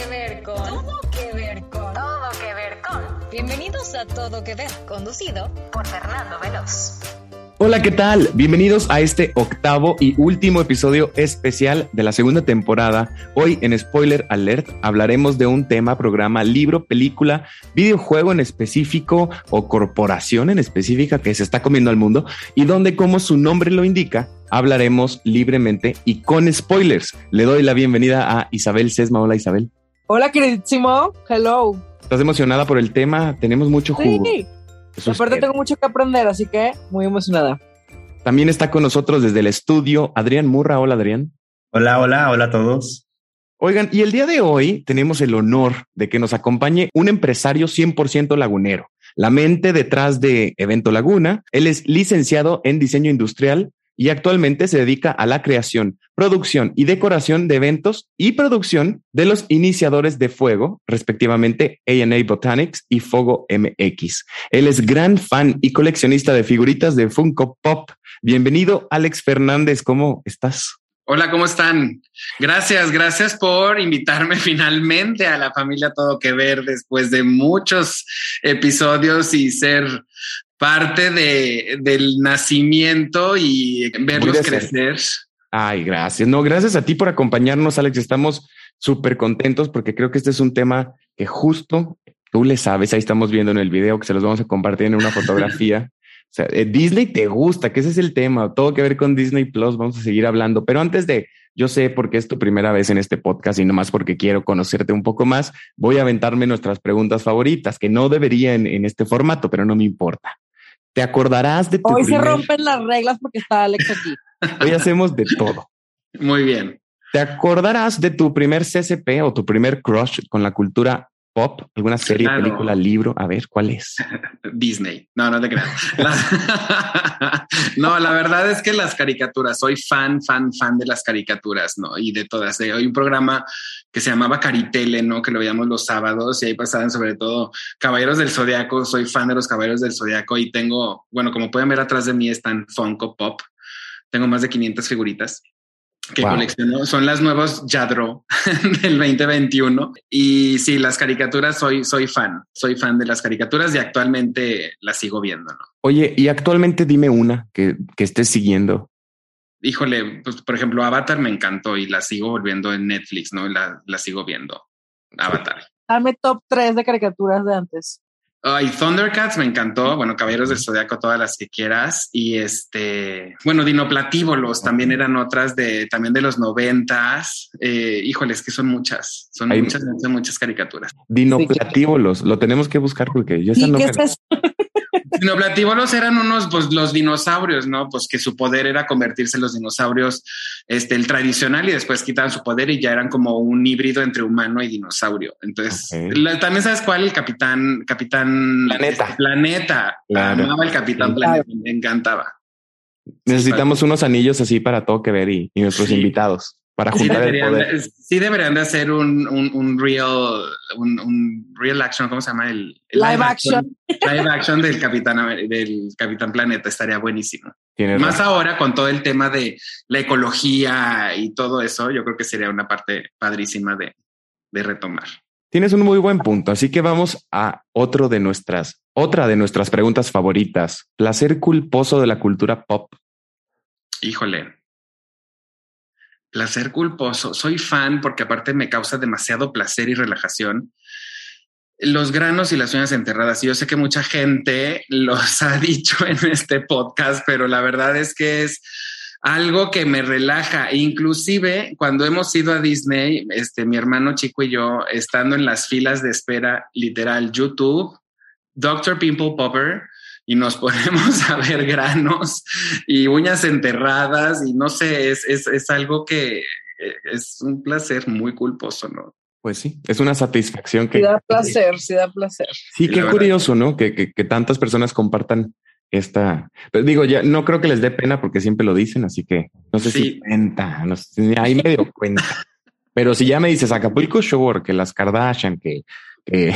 que ver con. Todo que ver con. Todo que ver con. Bienvenidos a Todo que ver, conducido por Fernando Veloz. Hola, ¿qué tal? Bienvenidos a este octavo y último episodio especial de la segunda temporada. Hoy en Spoiler Alert hablaremos de un tema, programa, libro, película, videojuego en específico o corporación en específica que se está comiendo al mundo y donde, como su nombre lo indica, hablaremos libremente y con spoilers. Le doy la bienvenida a Isabel Sesma. Hola, Isabel. Hola, queridísimo. Hello. ¿Estás emocionada por el tema? Tenemos mucho jugo. Sí. Aparte tengo mucho que aprender, así que muy emocionada. También está con nosotros desde el estudio Adrián Murra. Hola, Adrián. Hola, hola, hola a todos. Oigan, y el día de hoy tenemos el honor de que nos acompañe un empresario 100% lagunero, la mente detrás de Evento Laguna. Él es licenciado en diseño industrial y actualmente se dedica a la creación, producción y decoración de eventos y producción de los iniciadores de fuego, respectivamente ANA Botanics y Fogo MX. Él es gran fan y coleccionista de figuritas de Funko Pop. Bienvenido, Alex Fernández. ¿Cómo estás? Hola, ¿cómo están? Gracias, gracias por invitarme finalmente a la familia Todo que Ver después de muchos episodios y ser parte de, del nacimiento y verlos crecer. Ay, gracias. No, gracias a ti por acompañarnos, Alex. Estamos súper contentos porque creo que este es un tema que justo tú le sabes. Ahí estamos viendo en el video que se los vamos a compartir en una fotografía. O sea, eh, Disney te gusta, que ese es el tema, todo que ver con Disney Plus, vamos a seguir hablando. Pero antes de, yo sé porque es tu primera vez en este podcast y nomás porque quiero conocerte un poco más, voy a aventarme nuestras preguntas favoritas, que no debería en, en este formato, pero no me importa. Te acordarás de tu Hoy se rompen las reglas porque está Alex aquí. Hoy hacemos de todo. Muy bien. ¿Te acordarás de tu primer CCP o tu primer crush con la cultura pop? ¿Alguna serie, Claro. película, libro? A ver, ¿cuál es? Disney. No, no te creas. La- no, la verdad es que las caricaturas, soy fan, fan, fan de las caricaturas, ¿no? Y de todas. Hay un programa que se llamaba Caritele, ¿no? Que lo veíamos los sábados y ahí pasaban sobre todo Caballeros del Zodiaco. Soy fan de los Caballeros del Zodiaco y tengo, bueno, como pueden ver atrás de mí están Funko Pop. Tengo más de 500 figuritas que Wow. colecciono. Son las nuevas Yadro del 2021. Y sí, las caricaturas soy, soy fan. Soy fan de las caricaturas y actualmente las sigo viendo, ¿no? Oye, y actualmente dime una que, que estés siguiendo. Híjole, pues por ejemplo, Avatar me encantó y la sigo volviendo en Netflix, ¿no? La, la sigo viendo. Avatar. Dame top 3 de caricaturas de antes. Ay, Thundercats me encantó. Bueno, Caballeros del Zodiaco, todas las que quieras. Y este, bueno, Dinoplatívolos también eran otras de también de los noventas. Eh, híjole, es que son muchas, son Hay- muchas, muchas, muchas caricaturas. Dinoplatívolos, lo tenemos que buscar porque yo esa ¿Y no qué me- es eso? Dinoplatívolos eran unos, pues los dinosaurios, ¿no? Pues que su poder era convertirse en los dinosaurios, este, el tradicional y después quitaban su poder y ya eran como un híbrido entre humano y dinosaurio. Entonces, la- también sabes cuál, el capitán, capitán Planeta. este, Planeta. Claro. Amaba el capitán. Planeta, me encantaba. Necesitamos unos anillos así para todo que ver y, y nuestros Sí. invitados para Sí juntar el deberían, poder. de, sí deberían de hacer un, un, un real, un, un real action, ¿cómo se llama? El, el Live action. Live action del Capitán, del Capitán Planeta estaría buenísimo. Tienes Más razón. ahora con todo el tema de la ecología y todo eso, yo creo que sería una parte padrísima de, de retomar. Tienes un muy buen punto, así que vamos a otro de nuestras, otra de nuestras preguntas favoritas. Placer culposo de la cultura pop. Híjole. Placer culposo. Soy fan porque aparte me causa demasiado placer y relajación. Los granos y las uñas enterradas. Yo sé que mucha gente los ha dicho en este podcast, pero la verdad es que es algo que me relaja. Inclusive cuando hemos ido a Disney, este, mi hermano chico y yo, estando en las filas de espera, literal, YouTube, Dr. Pimple Popper, y nos ponemos a ver granos y uñas enterradas y no sé, es, es, es algo que eh, es un placer muy culposo, ¿no? Pues sí, es una satisfacción Sí que da placer, sí da placer. sí, Sí, qué curioso, ¿no? Que, que, que tantas personas compartan esta. Pero digo, ya no creo que les dé pena porque siempre lo dicen, así que no sé si Sí. cuenta, no sé, ni ahí me dio cuenta. Pero si ya me dices Acapulco Shore, que las Kardashian, que, que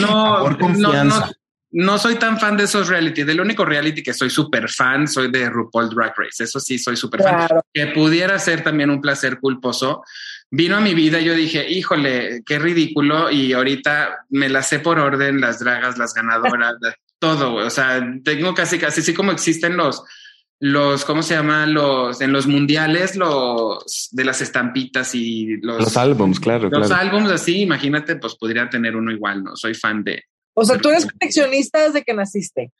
No, no, no, no soy tan fan de esos reality. Del único reality que soy súper fan, soy de RuPaul Drag Race. Eso sí, soy súper fan. Claro. Que pudiera ser también un placer culposo. vino a mi vida y yo dije, híjole, qué ridículo. Y ahorita me las sé por orden, las dragas, las ganadoras, todo. O sea, tengo casi, casi, así como existen los, los, ¿cómo se llama? Los, en los mundiales, los de las estampitas y los, los álbums, claro. Los álbums así, imagínate, pues podría tener uno igual, ¿no? Soy fan de. O sea, tú eres coleccionista desde que naciste.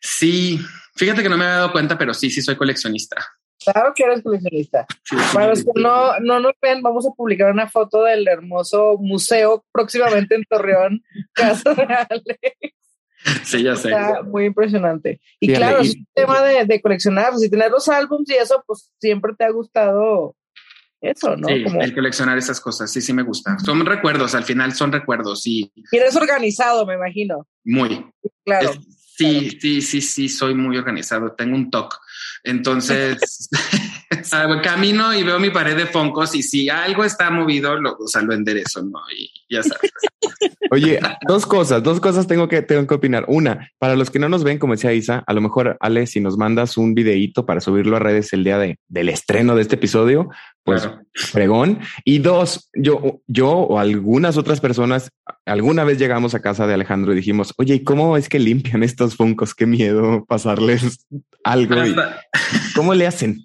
Sí, fíjate que no me había dado cuenta, pero sí, sí soy coleccionista. Claro que eres coleccionista. Para los que no, no nos ven, vamos a publicar una foto del hermoso museo próximamente en Torreón, Casa Reales. Sí, ya sé. Está muy impresionante. Y claro, es un tema de, de coleccionar, si tener los álbums y eso, pues siempre te ha gustado eso, ¿no? Sí, el coleccionar esas cosas, sí, sí me gusta. Son recuerdos, al final son recuerdos, sí. Y eres organizado, me imagino. Muy. Claro. sí, sí, sí, sí, soy muy organizado. Tengo un TOC. Entonces, camino y veo mi pared de foncos y si algo está movido, lo, o sea, lo enderezo, ¿no? Y ya sabes. Oye, dos cosas, dos cosas tengo que, tengo que opinar. Una, para los que no nos ven, como decía Isa, a lo mejor, Ale, si nos mandas un videíto para subirlo a redes el día de, del estreno de este episodio, pues fregón. Y dos, yo, yo o algunas otras personas, alguna vez llegamos a casa de Alejandro y dijimos, oye, ¿y cómo es que limpian estos funcos? Qué miedo pasarles algo. ¿Cómo le hacen?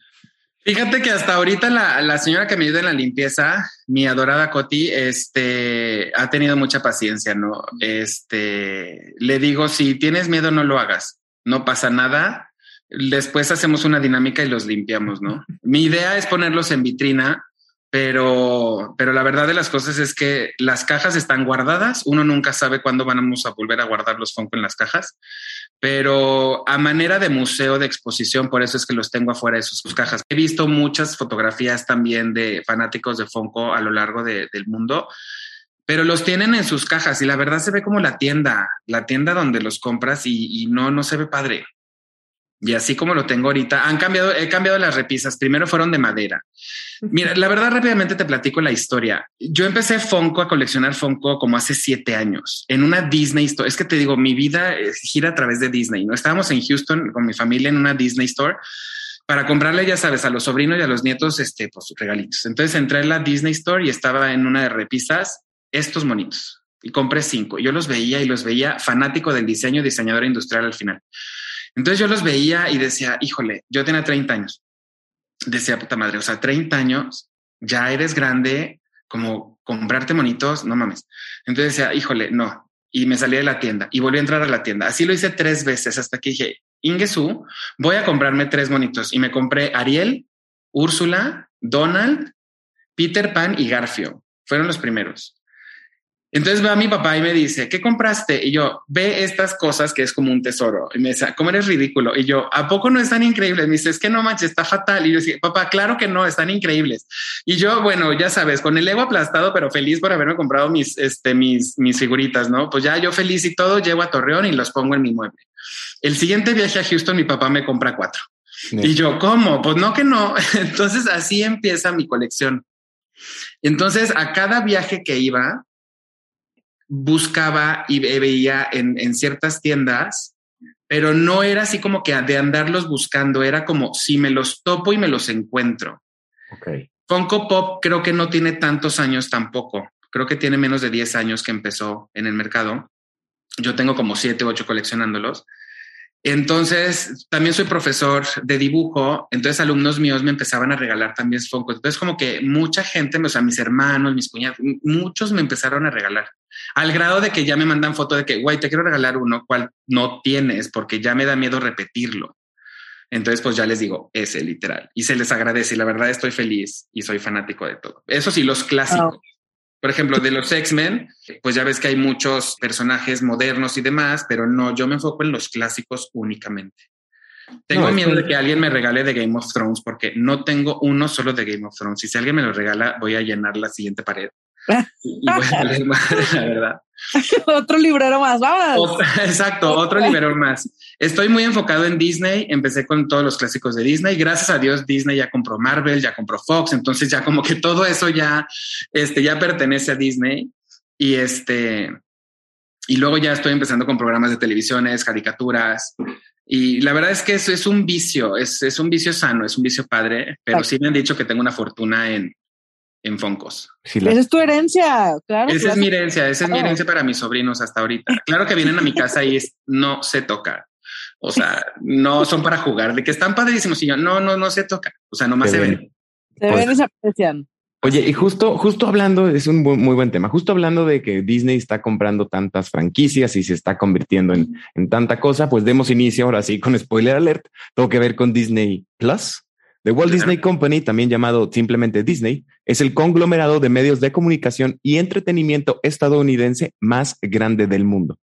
Fíjate que hasta ahorita la, la, señora que me ayuda en la limpieza, mi adorada Coti, este, ha tenido mucha paciencia, ¿no? Este, le digo, si tienes miedo, no lo hagas, no pasa nada. Después hacemos una dinámica y los limpiamos, ¿no? Mi idea es ponerlos en vitrina, pero, pero la verdad de las cosas es que las cajas están guardadas. Uno nunca sabe cuándo vamos a volver a guardar los Funko en las cajas pero a manera de museo de exposición, por eso es que los tengo afuera de sus, cajas. He visto muchas fotografías también de fanáticos de Funko a lo largo del mundo, pero los tienen en sus cajas y la verdad se ve como la tienda, la tienda donde los compras y, y no, no se ve padre. Y así como lo tengo ahorita, han cambiado, he cambiado las repisas. Primero fueron de madera. Mira, la verdad rápidamente te platico la historia. Yo empecé Funko a coleccionar Funko como hace siete años en una Disney Store. Es que te digo, mi vida eh, gira a través de Disney. No estábamos en Houston con mi familia en una Disney Store para comprarle, ya sabes, a los sobrinos y a los nietos, este, pues regalitos. Entonces entré en la Disney Store y estaba en una de repisas estos monitos y compré cinco. Yo los veía y los veía fanático del diseño, diseñador industrial al final. Entonces yo los veía y decía, híjole, yo tenía 30 años. Decía, puta madre, o sea, 30 años, ya eres grande, como comprarte monitos, no mames. Entonces decía, híjole, no. Y me salí de la tienda y volví a entrar a la tienda. Así lo hice tres veces hasta que dije, Ingesu, voy a comprarme tres monitos. Y me compré Ariel, Úrsula, Donald, Peter Pan y Garfio. Fueron los primeros. Entonces va mi papá y me dice, ¿qué compraste? Y yo, ve estas cosas que es como un tesoro. Y me dice, ¿cómo eres ridículo? Y yo, ¿a poco no están increíbles? Me dice, es que no manches, está fatal. Y yo decía, papá, claro que no, están increíbles. Y yo, bueno, ya sabes, con el ego aplastado, pero feliz por haberme comprado mis, este, mis, mis figuritas, ¿no? Pues ya yo feliz y todo, llego a Torreón y los pongo en mi mueble. El siguiente viaje a Houston, mi papá me compra cuatro. Y yo, ¿cómo? Pues no que no. Entonces así empieza mi colección. Entonces a cada viaje que iba, buscaba y veía en, ciertas tiendas, pero no era así como que de andarlos buscando, era como si me los topo y me los encuentro. Okay. Funko Pop creo que no tiene tantos años tampoco. Creo que tiene menos de 10 años que empezó en el mercado. Yo tengo como 7 o 8 coleccionándolos. Entonces, también soy profesor de dibujo, entonces alumnos míos me empezaban a regalar también Funko. Entonces, como que mucha gente, o sea, mis hermanos, mis cuñados, muchos me empezaron a regalar. Al grado de que ya me mandan foto de que, güey, te quiero regalar uno, cual no tienes, porque ya me da miedo repetirlo. Entonces, pues ya les digo, ese literal. Y se les agradece. Y la verdad estoy feliz y soy fanático de todo. Eso sí, los clásicos. Por ejemplo, de los X-Men, pues ya ves que hay muchos personajes modernos y demás, pero no, yo me enfoco en los clásicos únicamente. Tengo miedo de que alguien me regale de Game of Thrones porque no tengo uno solo de Game of Thrones. Y si alguien me lo regala, voy a llenar la siguiente pared. Y voy a la verdad. otro librero más, vamos. exacto, otro librero más. Estoy muy enfocado en Disney. Empecé con todos los clásicos de Disney. Gracias a Dios, Disney ya compró Marvel, ya compró Fox. Entonces ya como que todo eso ya, este, ya pertenece a Disney. Y este, y luego ya estoy empezando con programas de televisiones, caricaturas. Y la verdad es que eso es un vicio, es, es un vicio sano, es un vicio padre, pero sí me han dicho que tengo una fortuna en, en Foncos. Esa es tu herencia, claro. Esa es mi herencia, esa es mi herencia para mis sobrinos hasta ahorita. Claro que vienen a mi casa y es, no se toca. O sea, no son para jugar, de que están padrísimos y yo, no, no, no se toca. O sea, nomás se ven. Se ven y se aprecian. Oye, y justo, justo hablando, es un muy, buen tema, justo hablando de que Disney está comprando tantas franquicias y se está convirtiendo en, en tanta cosa, pues demos inicio ahora sí con spoiler alert, todo que ver con Disney Plus. The Walt Disney Company, también llamado simplemente Disney, es el conglomerado de medios de comunicación y entretenimiento estadounidense más grande del mundo.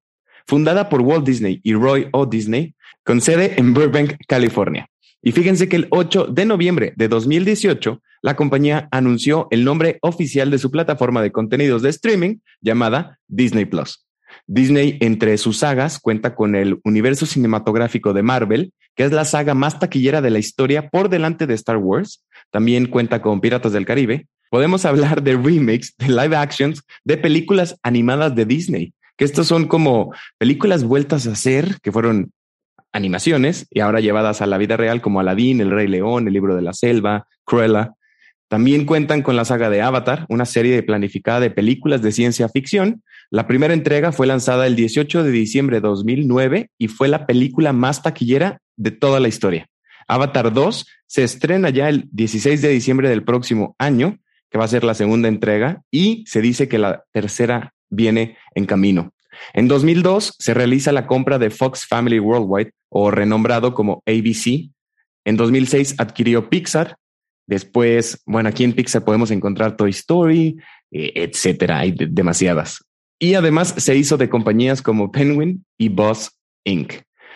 Fundada por Walt Disney y Roy O. Disney, con sede en Burbank, California. Y fíjense que el 8 de noviembre de 2018, la compañía anunció el nombre oficial de su plataforma de contenidos de streaming llamada Disney Plus. Disney, entre sus sagas, cuenta con el universo cinematográfico de Marvel, que es la saga más taquillera de la historia por delante de Star Wars. También cuenta con Piratas del Caribe. Podemos hablar de remakes, de live actions, de películas animadas de Disney, que estos son como películas vueltas a hacer, que fueron animaciones y ahora llevadas a la vida real como Aladdin, El Rey León, El Libro de la Selva, Cruella. También cuentan con la saga de Avatar, una serie planificada de películas de ciencia ficción. La primera entrega fue lanzada el 18 de diciembre de 2009 y fue la película más taquillera de toda la historia. Avatar 2 se estrena ya el 16 de diciembre del próximo año, que va a ser la segunda entrega, y se dice que la tercera viene en camino. En 2002 se realiza la compra de Fox Family Worldwide o renombrado como ABC. En 2006 adquirió Pixar. Después, bueno, aquí en Pixar podemos encontrar Toy Story, eh, etcétera. Hay demasiadas. Y además se hizo de compañías como Penguin y Boss Inc.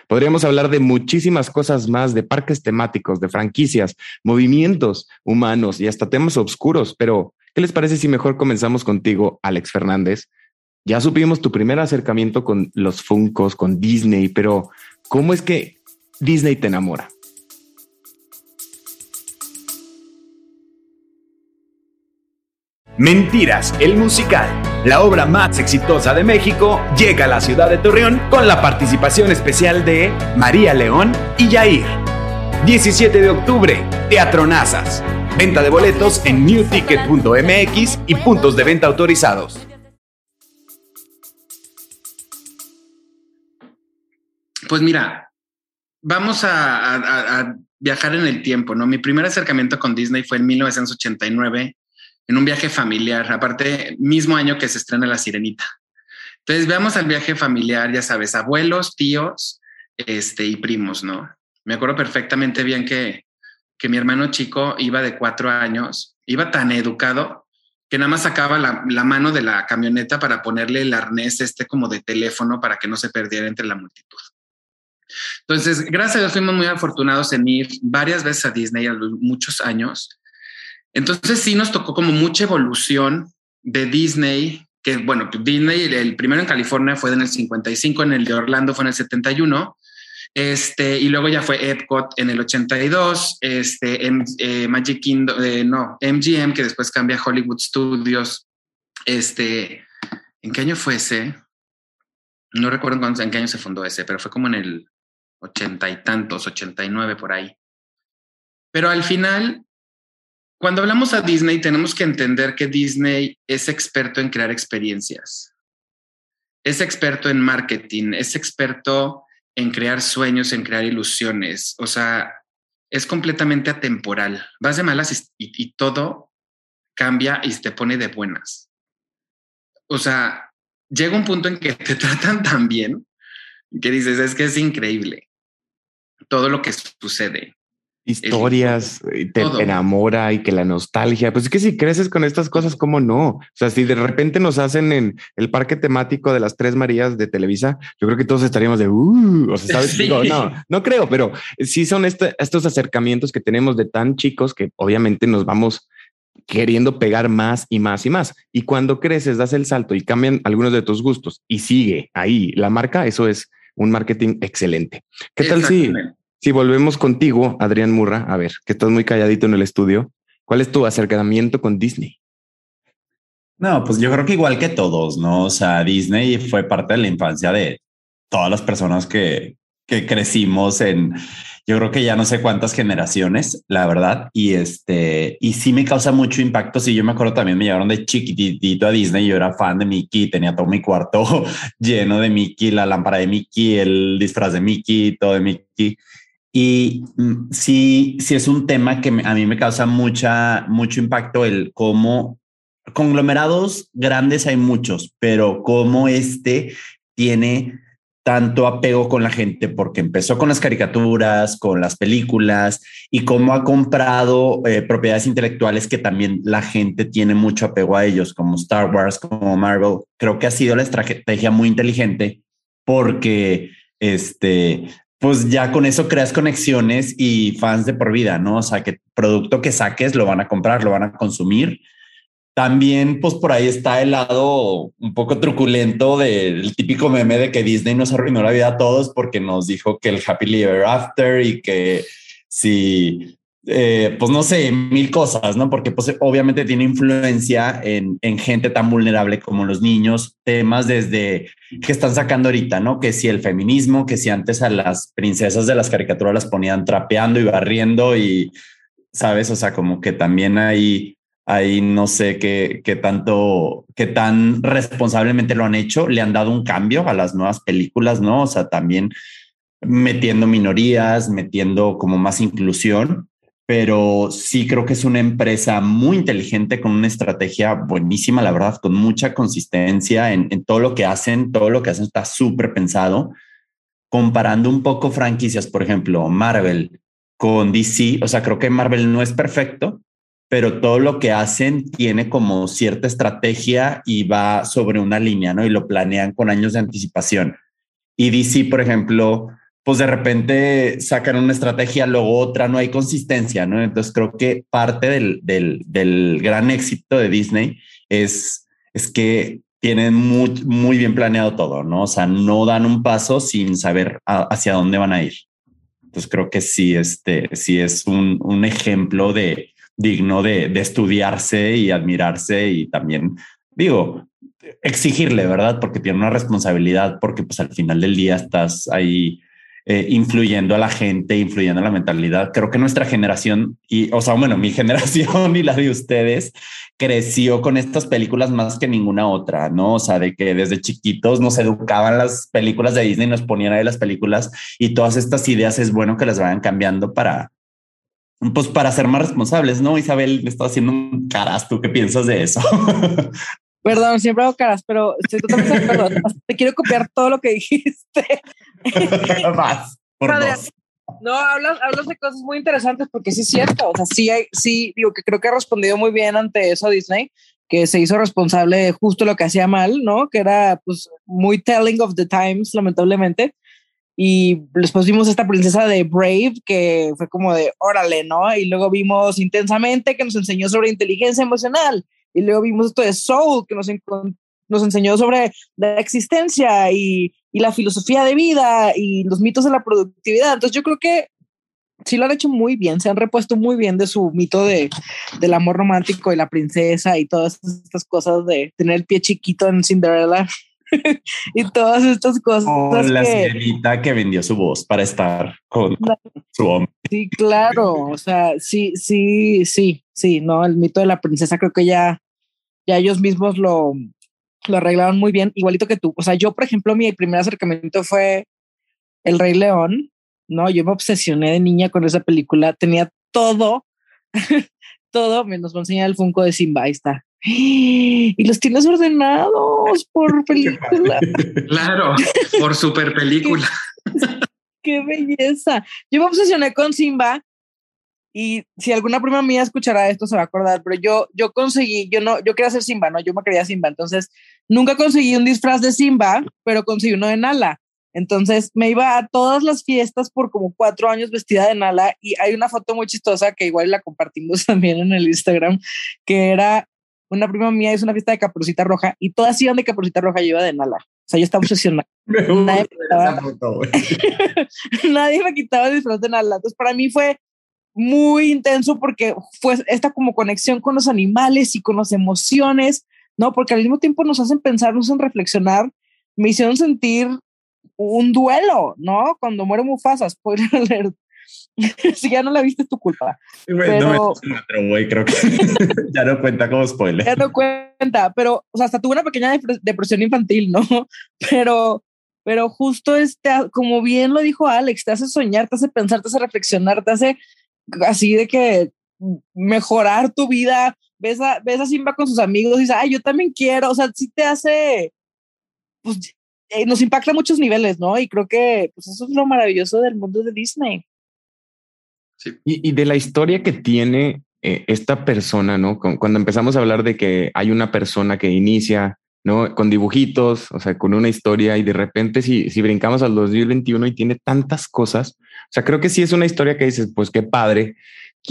Podríamos hablar de muchísimas cosas más, de parques temáticos, de franquicias, movimientos humanos y hasta temas oscuros. Pero, ¿qué les parece si mejor comenzamos contigo, Alex Fernández? Ya supimos tu primer acercamiento con los Funcos, con Disney, pero ¿cómo es que Disney te enamora? Mentiras, el musical, la obra más exitosa de México, llega a la ciudad de Torreón con la participación especial de María León y Yair. 17 de octubre, Teatro Nazas. Venta de boletos en newticket.mx y puntos de venta autorizados. Pues mira, vamos a, viajar en el tiempo, ¿no? Mi primer acercamiento con Disney fue en 1989, en un viaje familiar, aparte, mismo año que se estrena La Sirenita. Entonces, veamos al viaje familiar, ya sabes, abuelos, tíos, este, y primos, ¿no? Me acuerdo perfectamente bien que, que mi hermano chico iba de cuatro años, iba tan educado que nada más sacaba la, la, mano de la camioneta para ponerle el arnés este como de teléfono para que no se perdiera entre la multitud. Entonces, gracias a Dios fuimos muy afortunados en ir varias veces a Disney a muchos años. Entonces sí nos tocó como mucha evolución de Disney, que bueno, Disney, el primero en California fue en el 55, en el de Orlando fue en el 71, este, y luego ya fue Epcot en el 82, este, en, eh, Magic Kingdom, eh, no, MGM, que después cambia a Hollywood Studios, este, ¿en qué año fue ese? No recuerdo en qué año se fundó ese, pero fue como en el ochenta y tantos, ochenta y nueve por ahí. Pero al final, cuando hablamos a Disney, tenemos que entender que Disney es experto en crear experiencias. Es experto en marketing, es experto en crear sueños, en crear ilusiones. O sea, es completamente atemporal. Vas de malas y, y todo cambia y te pone de buenas. O sea, llega un punto en que te tratan tan bien que dices, es que es increíble todo lo que sucede. Historias, te enamora y que la nostalgia, pues es que si creces con estas cosas, ¿cómo no? O sea, si de repente nos hacen en el parque temático de las Tres Marías de Televisa, yo creo que todos estaríamos de, uh, o sea, ¿sabes? Digo, no, no creo, pero sí son este, estos acercamientos que tenemos de tan chicos que obviamente nos vamos queriendo pegar más y más y más. Y cuando creces, das el salto y cambian algunos de tus gustos y sigue ahí la marca, eso es un marketing excelente. ¿Qué tal si, si volvemos contigo, Adrián Murra? A ver, que estás muy calladito en el estudio. ¿Cuál es tu acercamiento con Disney? No, pues yo creo que igual que todos, ¿no? O sea, Disney fue parte de la infancia de todas las personas que, que crecimos en, yo creo que ya no sé cuántas generaciones, la verdad. Y este, y sí me causa mucho impacto. Sí, yo me acuerdo también me llevaron de chiquitito a Disney. Yo era fan de Mickey, tenía todo mi cuarto lleno de Mickey, la lámpara de Mickey, el disfraz de Mickey, todo de Mickey. Y mm, sí, sí es un tema que a mí me causa mucha, mucho impacto el cómo conglomerados grandes hay muchos, pero cómo este tiene tanto apego con la gente porque empezó con las caricaturas, con las películas y cómo ha comprado eh, propiedades intelectuales que también la gente tiene mucho apego a ellos, como Star Wars, como Marvel. Creo que ha sido la estrategia muy inteligente porque este, pues ya con eso creas conexiones y fans de por vida, ¿no? O sea, que producto que saques lo van a comprar, lo van a consumir también, pues por ahí está el lado un poco truculento del típico meme de que Disney nos arruinó la vida a todos porque nos dijo que el Happy Ever After y que si, eh, pues no sé, mil cosas, ¿no? Porque pues obviamente tiene influencia en, en gente tan vulnerable como los niños, temas desde que están sacando ahorita, ¿no? Que si el feminismo, que si antes a las princesas de las caricaturas las ponían trapeando y barriendo y, ¿sabes? O sea, como que también hay no sé qué, qué tanto, qué tan responsablemente lo han hecho, le han dado un cambio a las nuevas películas, ¿no? O sea, también metiendo minorías, metiendo como más inclusión, pero sí creo que es una empresa muy inteligente con una estrategia buenísima, la verdad, con mucha consistencia en, todo lo que hacen, todo lo que hacen está súper pensado. Comparando un poco franquicias, por ejemplo, Marvel con DC, o sea, creo que Marvel no es perfecto, pero todo lo que hacen tiene como cierta estrategia y va sobre una línea, ¿no? Y lo planean con años de anticipación. Y DC, por ejemplo, pues de repente sacan una estrategia, luego otra, no hay consistencia, ¿no? Entonces creo que parte del, del, del gran éxito de Disney es, es que tienen muy, muy bien planeado todo, ¿no? O sea, no dan un paso sin saber hacia dónde van a ir. Entonces creo que sí, este, sí es un, un ejemplo de, digno de, estudiarse y admirarse y también, digo, exigirle, ¿verdad? Porque tiene una responsabilidad, porque pues al final del día estás ahí eh, influyendo a la gente, influyendo a la mentalidad. Creo que nuestra generación y, o sea, bueno, mi generación y la de ustedes creció con estas películas más que ninguna otra, ¿no? O sea, de que desde chiquitos nos educaban las películas de Disney, nos ponían ahí las películas y todas estas ideas es bueno que las vayan cambiando para, pues para ser más responsables, ¿no? Isabel, me está haciendo un caras. ¿Tú qué piensas de eso? Perdón, siempre hago caras, pero estoy totalmente de acuerdo. Te quiero copiar todo lo que dijiste. Más, por dos. No, hablas, hablas de cosas muy interesantes porque sí es cierto. O sea, sí, hay, sí, digo que creo que ha respondido muy bien ante eso Disney, que se hizo responsable de justo lo que hacía mal, ¿no? Que era pues muy telling of the times, lamentablemente y después vimos esta princesa de Brave que fue como de órale, ¿no? Y luego vimos Intensamente que nos enseñó sobre inteligencia emocional y luego vimos esto de Soul que nos, nos enseñó sobre la existencia y, y, la filosofía de vida y los mitos de la productividad. Entonces yo creo que sí lo han hecho muy bien, se han repuesto muy bien de su mito de, del amor romántico y la princesa y todas estas cosas de tener el pie chiquito en Cinderella. y todas estas cosas. la que... que vendió su voz para estar con su hombre. Sí, claro. O sea, sí, sí, sí, sí, no, el mito de la princesa creo que ya, ya ellos mismos lo, lo arreglaron muy bien, igualito que tú. O sea, yo, por ejemplo, mi primer acercamiento fue El Rey León, ¿no? Yo me obsesioné de niña con esa película, tenía todo, todo, menos me enseñar el Funko de Simba, ahí está. Y los tienes ordenados por película. Claro, por super película. Qué belleza. Yo me obsesioné con Simba y si alguna prima mía escuchará esto se va a acordar, pero yo, yo conseguí, yo no, yo quería ser Simba, ¿no? Yo me quería Simba, entonces nunca conseguí un disfraz de Simba, pero conseguí uno de Nala. Entonces me iba a todas las fiestas por como cuatro años vestida de Nala y hay una foto muy chistosa que igual la compartimos también en el Instagram, que era una prima mía hizo una fiesta de caperucita roja y todas iban de caperucita roja y iba de Nala. O sea, yo estaba obsesionada. Nadie, me quitaba, nadie me quitaba el disfraz de Nala. Entonces, para mí fue muy intenso porque fue esta como conexión con los animales y con las emociones, ¿no? Porque al mismo tiempo nos hacen pensar, nos hacen reflexionar, me hicieron sentir un duelo, ¿no? Cuando muere Mufasa, spoiler alert. si ya no la viste es tu culpa. pero, no me creo que ya no cuenta como spoiler. Ya no cuenta, pero o sea, hasta tuvo una pequeña depresión infantil, ¿no? Pero, pero justo este, como bien lo dijo Alex, te hace soñar, te hace pensar, te hace reflexionar, te hace así de que mejorar tu vida. Ves a, ves a Simba con sus amigos y dices, ay, yo también quiero. O sea, sí te hace, pues eh, nos impacta a muchos niveles, ¿no? Y creo que pues, eso es lo maravilloso del mundo de Disney. Y, de la historia que tiene eh, esta persona, ¿no? cuando empezamos a hablar de que hay una persona que inicia, ¿no? Con dibujitos, o sea, con una historia y de repente si, si brincamos al 2021 y tiene tantas cosas, o sea, creo que sí es una historia que dices, pues qué padre,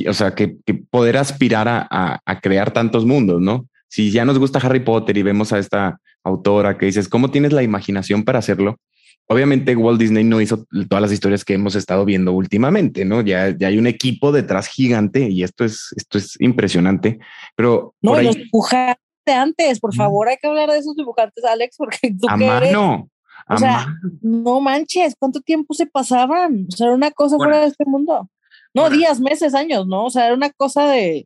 o sea, que, poder aspirar a, a, crear tantos mundos, ¿no? Si ya nos gusta Harry Potter y vemos a esta autora que dices, ¿cómo tienes la imaginación para hacerlo? Obviamente Walt Disney no hizo todas las historias que hemos estado viendo últimamente, ¿no? Ya, ya hay un equipo detrás gigante y esto es, esto es impresionante, pero... No, los antes, por favor, hay que hablar de esos dibujantes, Alex, porque tú a mano, o sea, no manches, ¿cuánto tiempo se pasaban? O sea, era una cosa fuera de este mundo. No, días, meses, años, ¿no? O sea, era una cosa de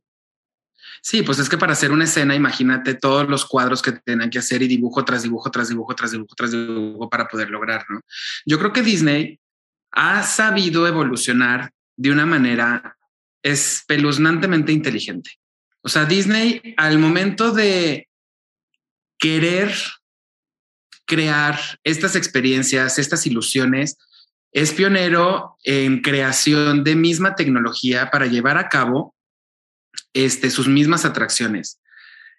Sí, pues es que para hacer una escena, imagínate todos los cuadros que tenían que hacer y dibujo tras dibujo, tras dibujo, tras dibujo, tras dibujo para poder lograr, ¿no? Yo creo que Disney ha sabido evolucionar de una manera espeluznantemente inteligente. O sea, Disney al momento de querer crear estas experiencias, estas ilusiones, es pionero en creación de misma tecnología para llevar a cabo este, sus mismas atracciones.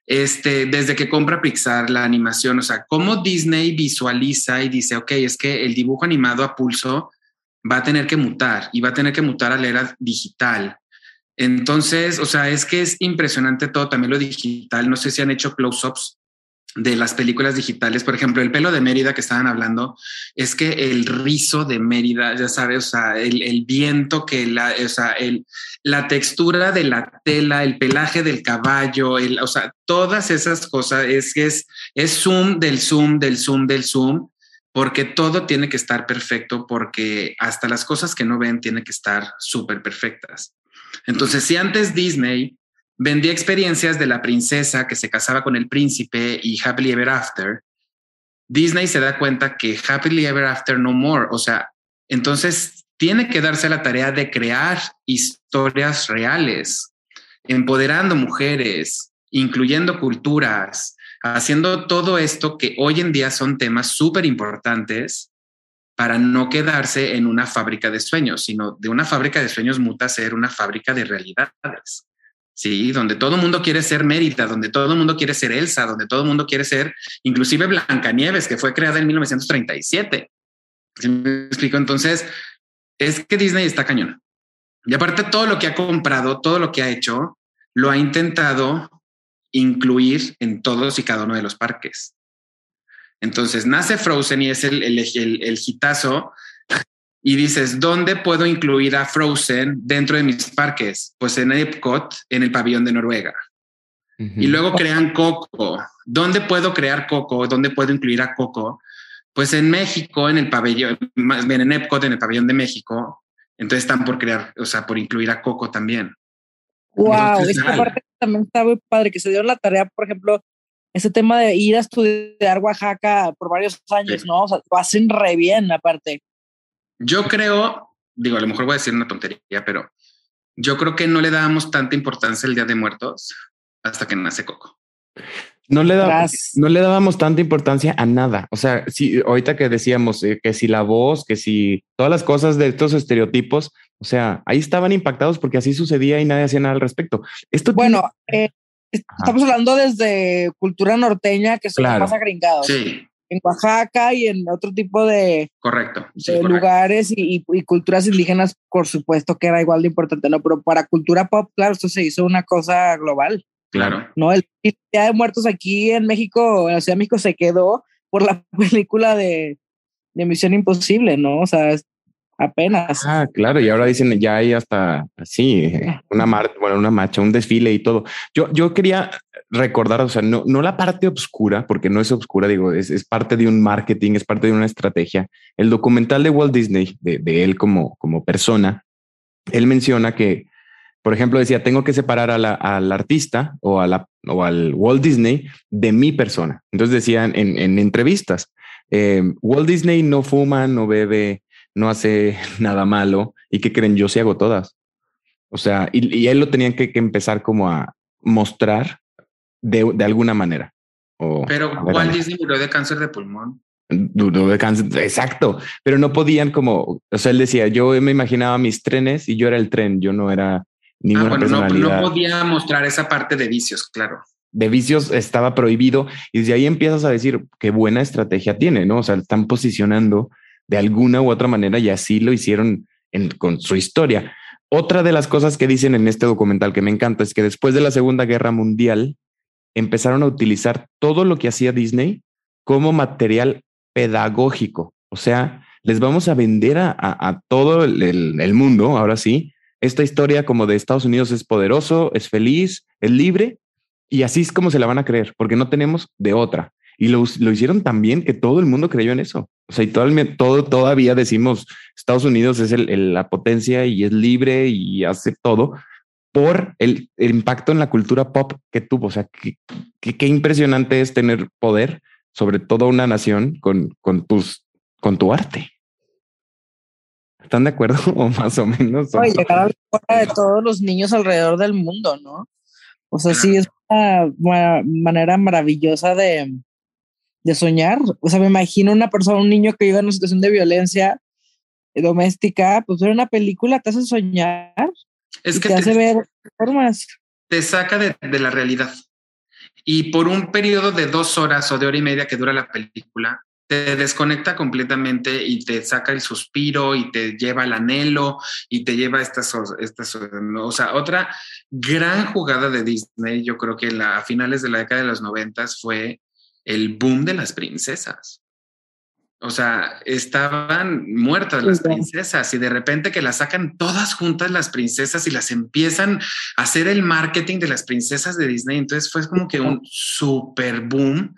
Este, desde que compra Pixar la animación, o sea, cómo Disney visualiza y dice, ok, es que el dibujo animado a pulso va a tener que mutar y va a tener que mutar a la era digital. Entonces, o sea, es que es impresionante todo, también lo digital. No sé si han hecho close-ups de las películas digitales, por ejemplo, el pelo de Mérida que estaban hablando, es que el rizo de Mérida, ya sabes, o sea, el, viento que la, o sea, el, la textura de la tela, el pelaje del caballo, el, o sea, todas esas cosas, es que es, es zoom del zoom, del zoom, del zoom, porque todo tiene que estar perfecto, porque hasta las cosas que no ven tienen que estar súper perfectas. Entonces, si antes Disney vendía experiencias de la princesa que se casaba con el príncipe y Happily Ever After, Disney se da cuenta que Happily Ever After No More, o sea, entonces tiene que darse la tarea de crear historias reales, empoderando mujeres, incluyendo culturas, haciendo todo esto que hoy en día son temas súper importantes para no quedarse en una fábrica de sueños, sino de una fábrica de sueños muta ser una fábrica de realidades. Sí, donde todo el mundo quiere ser Mérida, donde todo el mundo quiere ser Elsa, donde todo el mundo quiere ser inclusive Blancanieves, que fue creada en 1937. ¿Sí me explico? Entonces, es que Disney está cañón. Y aparte, todo lo que ha comprado, todo lo que ha hecho, lo ha intentado incluir en todos y cada uno de los parques. Entonces nace Frozen y es el, el, el, el hitazo y dices, ¿dónde puedo incluir a Frozen dentro de mis parques? Pues en Epcot, en el pabellón de Noruega. Y luego crean Coco. ¿Dónde puedo crear Coco? ¿Dónde puedo incluir a Coco? Pues en México, en el pabellón, más bien en Epcot, en el pabellón de México. Entonces están por crear, o sea, por incluir a Coco también. Wow, esta parte también está muy padre, que se dio la tarea, por ejemplo, ese tema de ir a estudiar Oaxaca por varios años, ¿no? O sea, lo hacen re bien aparte. Yo creo, digo, a lo mejor voy a decir una tontería, pero yo creo que no le dábamos tanta importancia el Día de Muertos hasta que nace Coco. No le, no le dábamos tanta importancia a nada. O sea, si ahorita que decíamos eh, que si la voz, que si todas las cosas de estos estereotipos, o sea, ahí estaban impactados porque así sucedía y nadie hacía nada al respecto. Esto bueno, eh, estamos hablando desde cultura norteña que son más agringados. Sí en Oaxaca y en otro tipo de, correcto, lugares y, culturas indígenas, por supuesto que era igual de importante, ¿no? Pero para cultura pop, claro, esto se hizo una cosa global. Claro. No, el Día de Muertos aquí en México, en la Ciudad de México, se quedó por la película de, de Misión Imposible, ¿no? O sea, apenas. Ah, claro, y ahora dicen ya hay hasta así una marcha, bueno, una marcha, un desfile y todo. Yo, yo quería recordar, o sea, no, no la parte oscura, porque no es oscura, digo, es, es, parte de un marketing, es parte de una estrategia. El documental de Walt Disney, de, él como, como persona, él menciona que, por ejemplo, decía, tengo que separar a la, al artista o, a o al Walt Disney de mi persona. Entonces decían en, en entrevistas, eh, Walt Disney no fuma, no bebe, no hace nada malo. ¿Y qué creen? Yo sí hago todas. O sea, y, y él lo tenían que, que, empezar como a mostrar de, de alguna manera. O, Pero Walt Disney murió de cáncer de pulmón. Duro de cáncer, exacto. Pero no podían como, o sea, él decía, yo me imaginaba mis trenes y yo era el tren, yo no era ninguna ah, bueno, personalidad. No, no podía mostrar esa parte de vicios, claro de vicios estaba prohibido y desde ahí empiezas a decir qué buena estrategia tiene, ¿no? O sea, están posicionando de alguna u otra manera y así lo hicieron en, con su historia. Otra de las cosas que dicen en este documental que me encanta es que después de la Segunda Guerra Mundial empezaron a utilizar todo lo que hacía Disney como material pedagógico. O sea, les vamos a vender a, todo el mundo, ahora sí, esta historia como de Estados Unidos es poderoso, es feliz, es libre, y así es como se la van a creer, porque no tenemos de otra. Y lo, lo hicieron tan bien que todo el mundo creyó en eso. O sea, y todo, todo todavía decimos Estados Unidos es el, el, la potencia y es libre y hace todo por el, el, impacto en la cultura pop que tuvo. O sea, qué impresionante es tener poder sobre toda una nación con, con, tus, con tu arte. ¿Están de acuerdo? O más o menos. Oye, llegar a la de todos los niños alrededor del mundo, ¿no? O sea, sí es una manera maravillosa de, de soñar. O sea, me imagino una persona, un niño que vive en una situación de violencia doméstica, pues ver una película te hace soñar. Es que te, te hace ver formas. Te saca de, de, la realidad. Y por un periodo de dos horas o de hora y media que dura la película, te desconecta completamente y te saca el suspiro y te lleva al anhelo y te lleva estas, estas, o sea, otra gran jugada de Disney, yo creo que la, a finales de la década de los noventas fue el boom de las princesas. O sea, estaban muertas las princesas y de repente que las sacan todas juntas las princesas y las empiezan a hacer el marketing de las princesas de Disney. Entonces fue como que un super boom.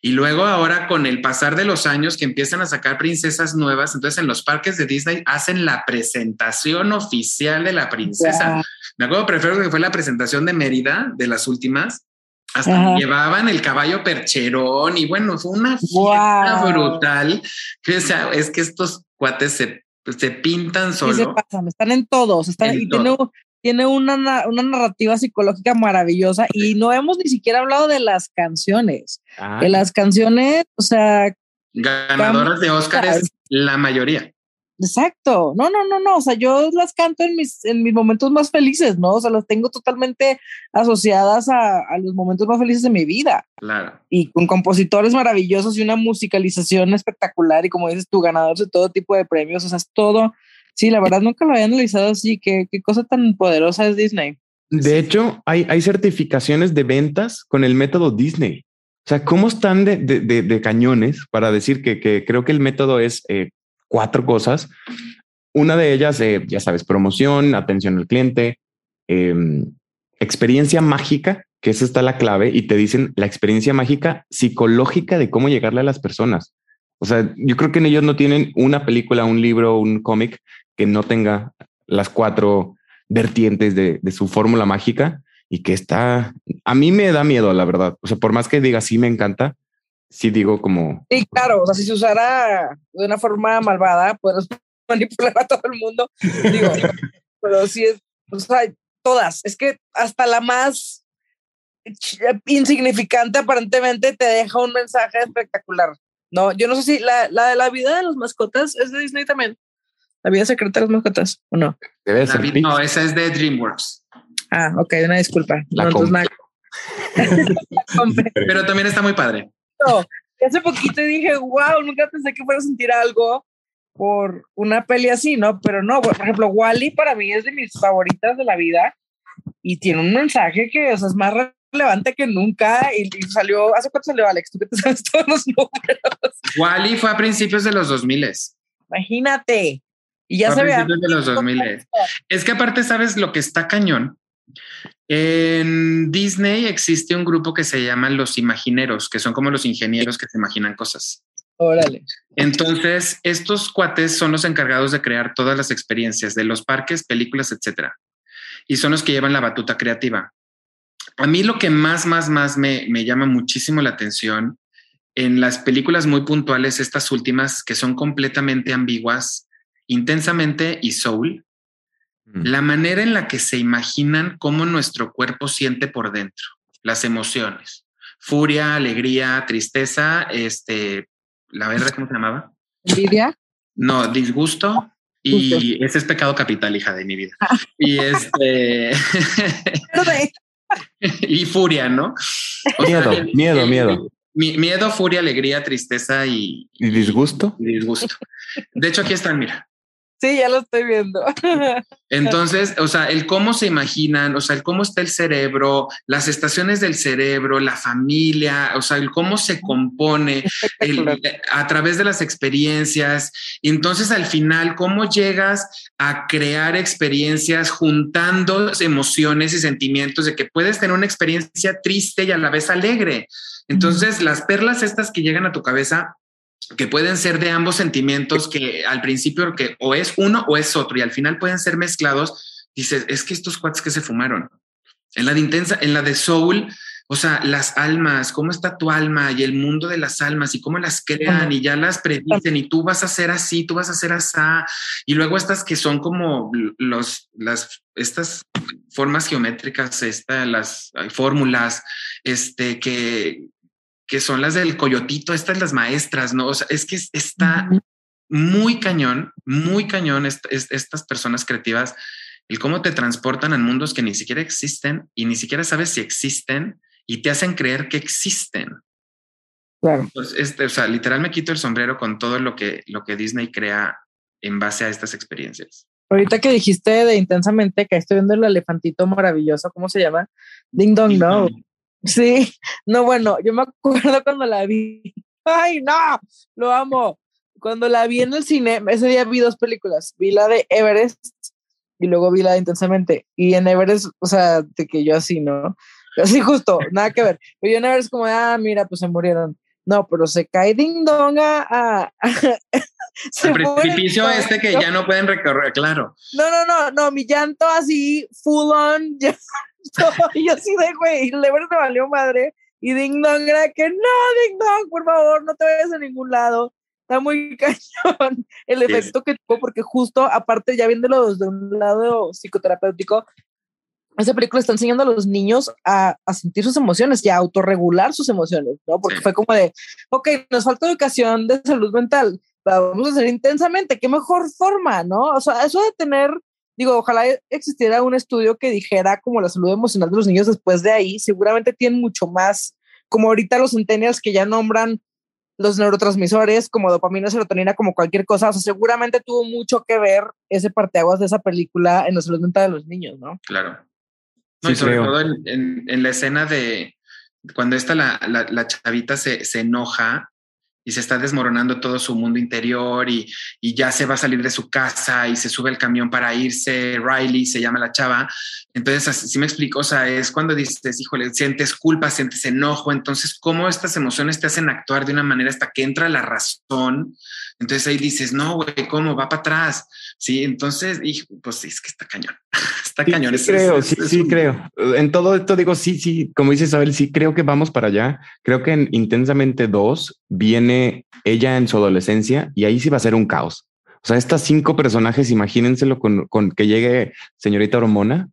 Y luego ahora con el pasar de los años que empiezan a sacar princesas nuevas, entonces en los parques de Disney hacen la presentación oficial de la princesa. Me acuerdo, prefiero que fue la presentación de Mérida, de las últimas, hasta Ajá. llevaban el caballo percherón y bueno, fue una fiesta wow. brutal. O sea, es que estos cuates se, se pintan solo. Sí se pasan, están en todos, están en y todo. tiene, tiene una, una, narrativa psicológica maravillosa y no hemos ni siquiera hablado de las canciones. Ah. De las canciones, o sea... Ganadoras de Óscar la mayoría. Exacto. No, no, no, no. O sea, yo las canto en mis, en mis momentos más felices, ¿no? O sea, las tengo totalmente asociadas a, a, los momentos más felices de mi vida. Claro. Y con compositores maravillosos y una musicalización espectacular y como dices tú, ganadores de todo tipo de premios. O sea, es todo. Sí, la verdad nunca lo había analizado así. Qué, qué cosa tan poderosa es Disney. De hecho, hay, hay certificaciones de ventas con el método Disney. O sea, ¿cómo están de, de, de, de cañones para decir que, que, creo que el método es eh, cuatro cosas. Una de ellas, eh, ya sabes, promoción, atención al cliente, eh, experiencia mágica, que esa está la clave, y te dicen la experiencia mágica psicológica de cómo llegarle a las personas. O sea, yo creo que en ellos no tienen una película, un libro, un cómic que no tenga las cuatro vertientes de, de su fórmula mágica y que está, a mí me da miedo, la verdad. O sea, por más que diga sí me encanta, sí digo como... Sí, claro, o sea, si se usara de una forma malvada, puedes manipular a todo el mundo. Digo, pero sí es, o sea, todas. Es que hasta la más insignificante aparentemente te deja un mensaje espectacular. No, yo no sé si la, la, la vida de las mascotas es de Disney también. La vida secreta de las mascotas, ¿o no? Debe ser no, esa es de DreamWorks. Ah, ok, una disculpa. La no, nada. Pero también está muy padre. Hace poquito dije, wow, nunca pensé que fuera a sentir algo por una peli así, ¿no? Pero no, por ejemplo, Wally para mí es de mis favoritas de la vida y tiene un mensaje que o sea, es más relevante que nunca y, y, salió, ¿hace cuánto salió Alex? Tú que te sabes todos los números. Wally fue a principios de los 2000. Imagínate. Y ya se ve. de los 2000. Es que aparte, ¿sabes lo que está cañón? En Disney existe un grupo que se llama los imagineros, que son como los ingenieros que se imaginan cosas. Órale. Entonces, estos cuates son los encargados de crear todas las experiencias de los parques, películas, etcétera. Y son los que llevan la batuta creativa. A mí lo que más, más, más me, me llama muchísimo la atención en las películas muy puntuales, estas últimas que son completamente ambiguas, intensamente y soul, Mm. la manera en la que se imaginan cómo nuestro cuerpo siente por dentro, las emociones, furia, alegría, tristeza, este, la verdad, ¿cómo se llamaba? Envidia. No, disgusto. Y ese es pecado capital, hija de mi vida. Y este. y furia, ¿no? O Miedo, miedo, el- miedo. mi- miedo, furia, alegría, tristeza y, ¿Y disgusto? y disgusto. De hecho, aquí están, mira. Sí, ya lo estoy viendo. Entonces, o sea, el cómo se imaginan, o sea, el cómo está el cerebro, las estaciones del cerebro, la familia, o sea, el cómo se compone el- a través de las experiencias. Y entonces, al final, cómo llegas a crear experiencias juntando emociones y sentimientos de que puedes tener una experiencia triste y a la vez alegre. Entonces, las perlas estas que llegan a tu cabeza que pueden ser de ambos sentimientos que al principio que o es uno o es otro y al final pueden ser mezclados. Dices, es que estos cuates que se fumaron en la de intensa, en la de soul, o sea, las almas, cómo está tu alma y el mundo de las almas y cómo las crean y ya las predicen y tú vas a ser así, tú vas a ser así. Y luego estas que son como los, las, estas formas geométricas, esta, las fórmulas, este, que, que son las del coyotito, estas las maestras, ¿no? O sea, es que está muy cañón, muy cañón est est estas personas creativas, el cómo te transportan a mundos que ni siquiera existen y ni siquiera sabes si existen y te hacen creer que existen. Claro. Este, o sea, literal me quito el sombrero con todo lo que, lo que Disney crea en base a estas experiencias. Ahorita que dijiste de intensamente que estoy viendo el elefantito maravilloso, ¿cómo se llama? Ding Dong, no. Sí, no, bueno, yo me acuerdo cuando la vi. Ay, no, lo amo. Cuando la vi en el cine, ese día vi dos películas. Vi la de Everest y luego vi la de Intensamente. Y en Everest, o sea, de que yo así, ¿no? Así justo, nada que ver. Pero yo en Everest como, ah, mira, pues se murieron. No, pero se cae Ding Dong a... a el precipicio este que ya no pueden recorrer, claro. No, no, no, no, mi llanto así, full on, ya, y yo así de, güey, el Everest me valió madre. Y Ding Dong era que, no, Ding Dong, por favor, no te vayas a ningún lado. Está muy cañón el Sí. efecto que tuvo, porque justo, aparte, ya viéndolo desde un lado psicoterapéutico, esa película está enseñando a los niños a, a sentir sus emociones y a autorregular sus emociones, ¿no? Porque Sí. fue como de, ok, nos falta educación de salud mental, la vamos a hacer intensamente, qué mejor forma, ¿no? O sea, eso de tener, digo, ojalá existiera un estudio que dijera como la salud emocional de los niños después de ahí, seguramente tienen mucho más, como ahorita los centennials que ya nombran los neurotransmisores como dopamina, serotonina, como cualquier cosa, o sea, seguramente tuvo mucho que ver ese parteaguas de esa película en la salud mental de los niños, ¿no? Claro. No, Sí, y sobre creo. todo en, en- en la escena de cuando esta la, la, la chavita se, se enoja y se está desmoronando todo su mundo interior y, y ya se va a salir de su casa y se sube al camión para irse, Riley se llama la chava. Entonces, así sí me explico, o sea, es cuando dices, híjole, sientes culpa, sientes enojo, entonces, ¿cómo estas emociones te hacen actuar de una manera hasta que entra la razón? Entonces ahí dices, no, güey, ¿cómo? Va para atrás. Sí, entonces, hijo, pues sí, es que está cañón. Está Sí, cañón. sí Es- creo, es- sí, es sí un- creo. En todo esto digo, sí, sí, como dice Isabel, sí creo que vamos para allá. Creo que en Intensamente 2 viene ella en su adolescencia y ahí sí va a ser un caos. O sea, estas cinco personajes, imagínenselo con, con que llegue señorita hormona.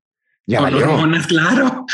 Ya Con valió. hormonas, claro.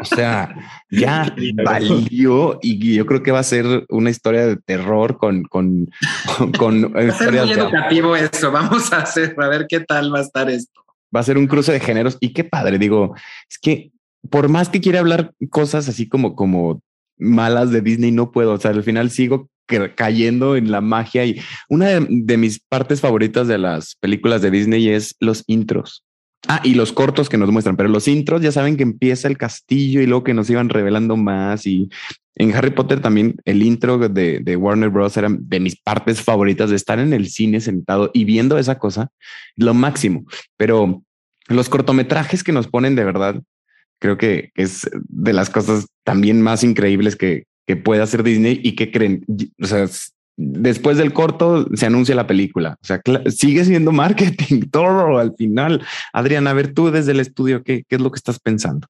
O sea, ya valió y yo creo que va a ser una historia de terror con, con, con, con Va a ser muy de educativo eso. Vamos a hacer, a ver qué tal va a estar esto. va a ser un cruce de géneros y qué padre. Digo, es que por más que quiera hablar cosas así como, como malas de Disney, no puedo. O sea, al final sigo ca- cayendo en la magia y una de, de mis partes favoritas de las películas de Disney es los intros. Ah, y los cortos que nos muestran, pero los intros ya saben que empieza el castillo y luego que nos iban revelando más. Y en Harry Potter también el intro de, de Warner Bros. era de mis partes favoritas de estar en el cine sentado y viendo esa cosa, lo máximo. Pero los cortometrajes que nos ponen de verdad, Creo que es de las cosas también más increíbles que, que puede hacer Disney y que creen, o sea, después del corto se anuncia la película. O sea, sigue siendo marketing todo al final. Adrián, a ver tú desde el estudio, ¿qué, qué es lo que estás pensando?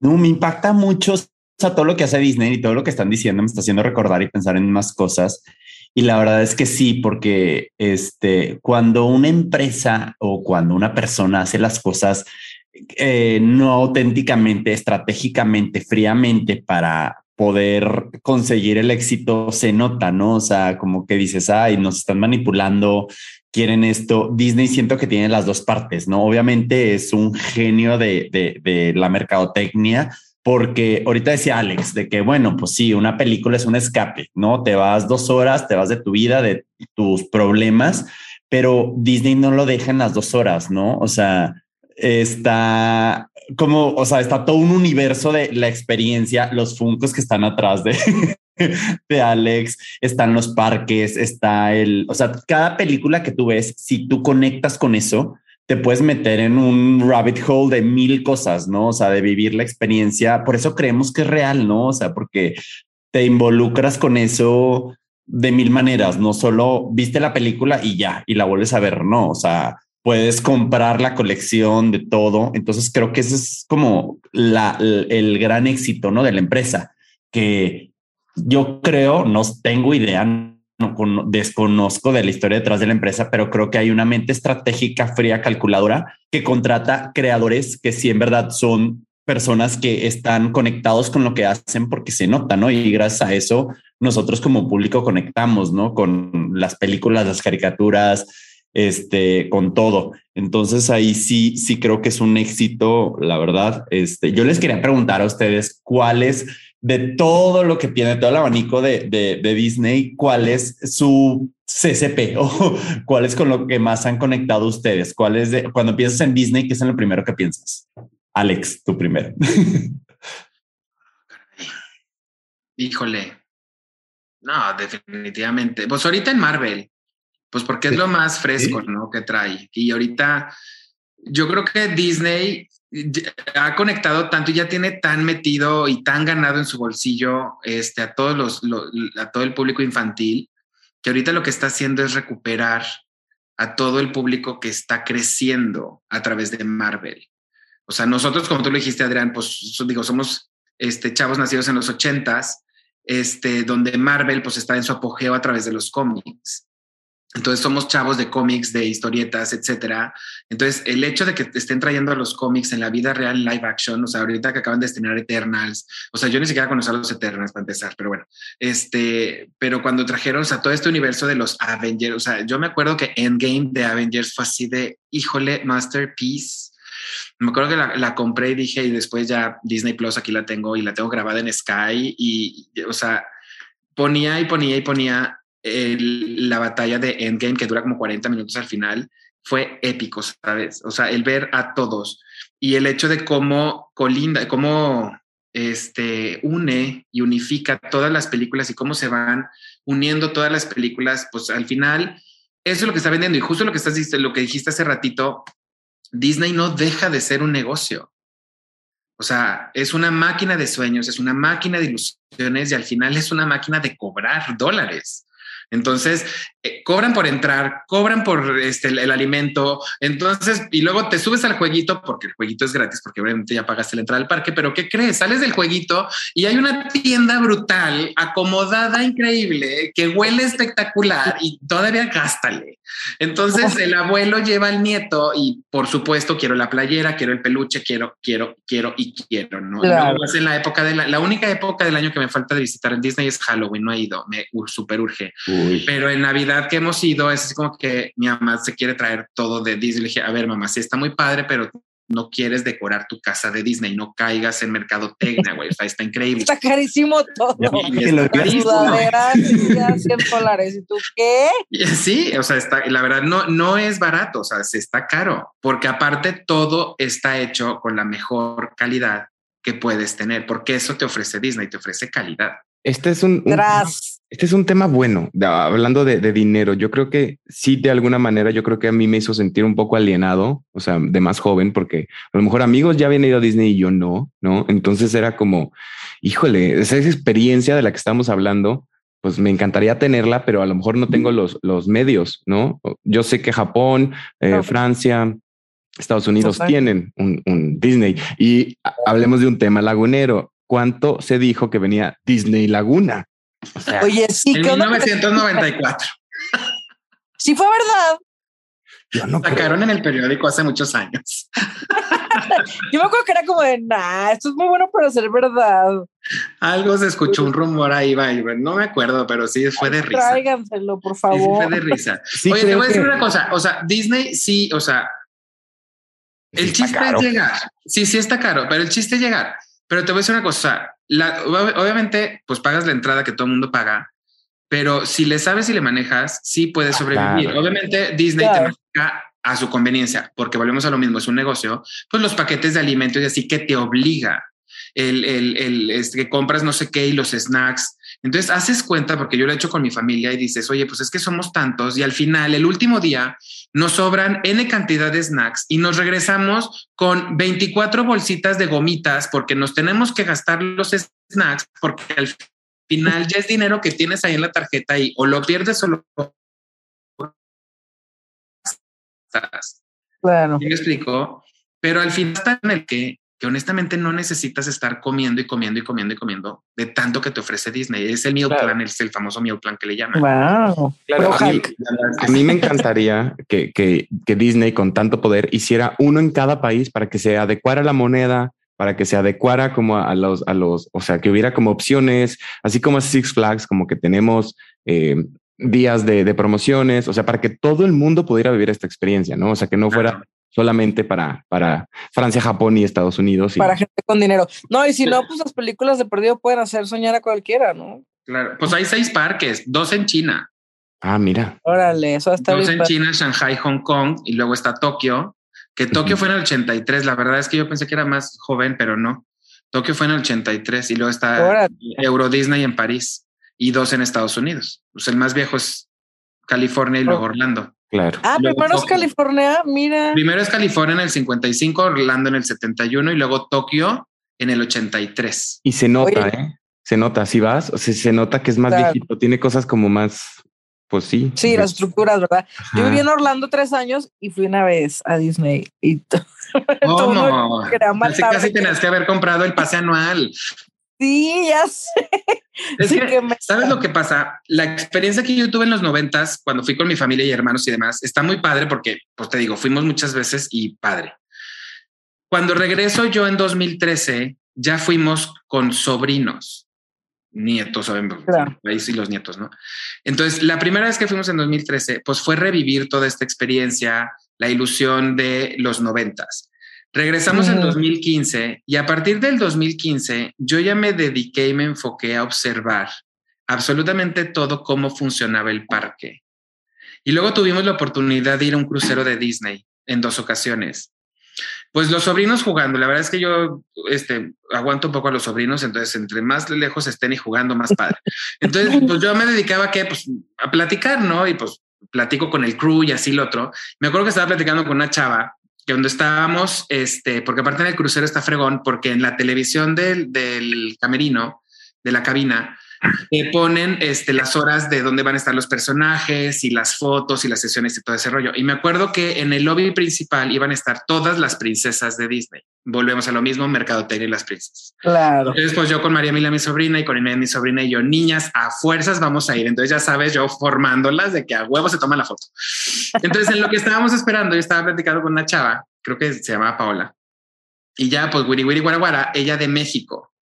No, me impacta mucho o todo lo que hace Disney y todo lo que están diciendo me está haciendo recordar y pensar en más cosas. Y la verdad es que sí, porque este, cuando una empresa o cuando una persona hace las cosas eh, no auténticamente, estratégicamente, fríamente para poder conseguir el éxito, se nota, ¿no? O sea, como que dices, ay, nos están manipulando, quieren esto. Disney siento que tiene las dos partes, ¿no? Obviamente es un genio de, de, de la mercadotecnia, porque ahorita decía Alex de que, bueno, pues sí, una película es un escape, ¿no? Te vas dos horas, te vas de tu vida, de tus problemas, pero Disney no lo deja en las dos horas, ¿no? O sea, está como, o sea, está todo un universo de la experiencia, los funcos que están atrás de, de Alex, están los parques, está el, o sea, cada película que tú ves, si tú conectas con eso, te puedes meter en un rabbit hole de mil cosas, ¿no? O sea, de vivir la experiencia. Por eso creemos que es real, ¿no? O sea, porque te involucras con eso de mil maneras, no solo viste la película y ya, y la vuelves a ver, no, o sea, puedes comprar la colección de todo. Entonces creo que ese es como el gran éxito, ¿no? De la empresa, que yo creo, no tengo idea, no desconozco de la historia detrás de la empresa, pero creo que hay una mente estratégica, fría, calculadora, que contrata creadores que sí en verdad son personas que están conectados con lo que hacen porque se nota, ¿no? Y gracias a eso nosotros como público conectamos, ¿no? Con las películas, las caricaturas, este, con todo. Entonces ahí sí, sí creo que es un éxito, la verdad. Este, yo les quería preguntar a ustedes cuáles de todo lo que tiene, todo el abanico de, de, Disney, ¿cuál es su CCP o cuál es con lo que más han conectado ustedes? ¿Cuál es de, cuando piensas en Disney, qué es lo primero que piensas? Alex, tú primero. Híjole. No, definitivamente. Pues ahorita en Marvel, pues porque es lo más fresco, ¿no? Que trae. Y ahorita yo creo que Disney ha conectado tanto y ya tiene tan metido y tan ganado en su bolsillo este, a, todos los, a todo el público infantil, que ahorita lo que está haciendo es recuperar a todo el público que está creciendo a través de Marvel. O sea, nosotros, como tú lo dijiste, Adrián, pues digo, somos este, chavos nacidos en los ochentas, este, donde Marvel pues está en su apogeo a través de los cómics. Entonces somos chavos de cómics, de historietas, etcétera. Entonces el hecho de que estén trayendo los cómics en la vida real, live action, o sea, ahorita que acaban de estrenar Eternals, o sea, yo ni siquiera conocía los Eternals para empezar, pero bueno, este, pero cuando trajeron, o todo este universo de los Avengers, o sea, yo me acuerdo que Endgame de Avengers fue así de, híjole, masterpiece. Me acuerdo que la, la compré y dije, y después ya Disney Plus aquí la tengo y la tengo grabada en Sky y, o sea, ponía y ponía y ponía la batalla de Endgame, que dura como 40 minutos al final, fue épico, ¿sabes? O sea, el ver a todos y el hecho de cómo colinda, cómo este, une y unifica todas las películas y cómo se van uniendo todas las películas, pues al final eso es lo que está vendiendo y justo lo que estás lo que dijiste hace ratito, Disney no deja de ser un negocio. O sea, es una máquina de sueños, es una máquina de ilusiones y al final es una máquina de cobrar dólares. Entonces, eh, cobran por entrar, cobran por este, el, alimento, entonces, y luego te subes al jueguito, porque el jueguito es gratis, porque obviamente ya pagaste la entrada al parque, pero ¿qué crees? Sales del jueguito y hay una tienda brutal, acomodada, increíble, que huele espectacular y todavía gástale. Entonces, el abuelo lleva al nieto y, por supuesto, quiero la playera, quiero el peluche, quiero, quiero, quiero y quiero, ¿no? en la época de la, la única época del año que me falta de visitar en Disney es Halloween, no he ido, me super urge. Pero en Navidad que hemos ido, es como que mi mamá se quiere traer todo de Disney. Le dije, a ver, mamá, sí está muy padre, pero no quieres decorar tu casa de Disney, no caigas en mercadotecnia, güey. Está, está increíble. Está carísimo todo. Y está carísimo. dólares. ¿Y tú qué? Sí, o sea, está, la verdad no, no es barato, o sea, se está caro, porque aparte todo está hecho con la mejor calidad que puedes tener, porque eso te ofrece Disney, te ofrece calidad. Este es un, un-. Este es un tema bueno, de- hablando de, de dinero. Yo creo que sí, de alguna manera, yo creo que a mí me hizo sentir un poco alienado, o sea, de más joven, porque a lo mejor amigos ya habían ido a Disney y yo no, ¿no? Entonces era como, híjole, esa experiencia de la que estamos hablando, pues me encantaría tenerla, pero a lo mejor no tengo los, los medios, ¿no? Yo sé que Japón, eh. Francia, Estados Unidos Total. tienen un, un Disney y hablemos de un tema lagunero. ¿Cuánto se dijo que venía Disney Laguna? O sea, Oye, sí, En ¿qué onda? 1994 Sí fue verdad. yo no creo. sacaron en el periódico hace muchos años. Yo me acuerdo que era como de, nah, esto es muy bueno para ser verdad. Algo se escuchó un rumor ahí, va, no me acuerdo, pero sí fue de risa. Tráiganselo, por Sí, sí favor. fue de risa. Sí, Oye, te creo voy a decir que- una cosa. O sea, Disney sí, o sea, Sí el está chiste es llegar. Sí, sí está caro, pero el chiste es llegar. Pero te voy a decir una cosa. La, obviamente, pues pagas la entrada que todo el mundo paga, pero si le sabes y le manejas, sí puedes Ah, sobrevivir. claro. Obviamente, Disney Claro. te maneja a su conveniencia, porque volvemos a lo mismo, es un negocio. Pues los paquetes de alimentos y así que te obliga. El, el, el este, que compras no sé qué y los snacks. Entonces haces cuenta, porque yo lo he hecho con mi familia y dices, oye, pues es que somos tantos y al final, el último día, nos sobran N cantidad de snacks y nos regresamos con 24 bolsitas de gomitas porque nos tenemos que gastar los snacks porque al final ya es dinero que tienes ahí en la tarjeta y o lo pierdes o lo gastas. Claro. ¿Sí me explico? Pero al final está en el que, que honestamente no necesitas estar comiendo y comiendo y comiendo y comiendo de tanto que te ofrece Disney. Es el meal Claro. plan, es el famoso meal plan que le llaman. Wow. Claro, a mí, a mí me encantaría que, que, que Disney con tanto poder hiciera uno en cada país para que se adecuara la moneda, para que se adecuara como a los, a los, o sea, que hubiera como opciones, así como Six Flags, como que tenemos eh, días de, de promociones, o sea, para que todo el mundo pudiera vivir esta experiencia, ¿no? O sea, que no fuera Claro. Solamente para, para Francia, Japón y Estados Unidos. y- Para gente con dinero. No, y si no, pues las películas de perdido pueden hacer soñar a cualquiera, ¿no? Claro. Pues hay seis parques, dos en China, Ah, mira. Órale, eso está dos en. China, Shanghai, Hong Kong y luego está Tokio, que Tokio fue en el 83. La verdad es que yo pensé que era más joven, pero no. Tokio fue en el 83 y luego está Órale. Euro Disney en París y dos en Estados Unidos. Pues el más viejo es California y luego Oh. Orlando. Claro. Ah, Luego primero es. California, mira. Primero es California en el 55, Orlando en el 71 y luego Tokio en el 83. Y se nota, Oye. ¿eh? Se nota, si vas, o sea, se nota que es más Claro. viejito, tiene cosas como más, pues sí. Sí, las estructuras, ¿verdad? Yo viví en Orlando tres años y fui una vez a Disney y to- todo quería Casi, casi tenías que haber comprado el pase anual. Sí, ya sé. Es Sí, que, que me- ¿sabes lo que pasa? La experiencia que yo tuve en los noventas, cuando fui con mi familia y hermanos y demás, está muy padre porque, pues te digo, fuimos muchas veces y padre. Cuando regreso yo en 2013, ya fuimos con sobrinos, nietos, saben, Claro. ahí sí los nietos, ¿no? Entonces, la primera vez que fuimos en 2013, pues fue revivir toda esta experiencia, la ilusión de los noventas. Regresamos en Ujú. 2015 y a partir del 2015 yo ya me dediqué y me enfoqué a observar absolutamente todo cómo funcionaba el parque. Y luego tuvimos la oportunidad de ir a un crucero de Disney en dos ocasiones. Pues los sobrinos jugando, la verdad es que yo este, aguanto un poco a los sobrinos, entonces entre más lejos estén y jugando, más padre. Entonces, pues yo me dedicaba a, ¿qué? Pues, a platicar, ¿no? Y pues platico con el crew y así lo otro. Me acuerdo que estaba platicando con una chava que donde estábamos, este, porque aparte en el crucero está fregón, porque en la televisión del, del camerino, de la cabina, te ponen este, las horas de dónde van a estar los personajes y las fotos y las sesiones y todo ese rollo. Y me acuerdo que en el lobby principal iban a estar todas las princesas de Disney. Volvemos a lo mismo, mercadotecnia y las princesas. Claro. Entonces, pues yo con María Mila, mi sobrina, y con Inés, mi sobrina, y yo, niñas, a fuerzas vamos a ir. Entonces, ya sabes, yo formándolas de que a huevo se toma la foto. Entonces, en lo que estábamos esperando, yo estaba platicando con una chava, creo que se llamaba Paola, y ya, pues, Wiri Wiri Guaraguara, ella de México.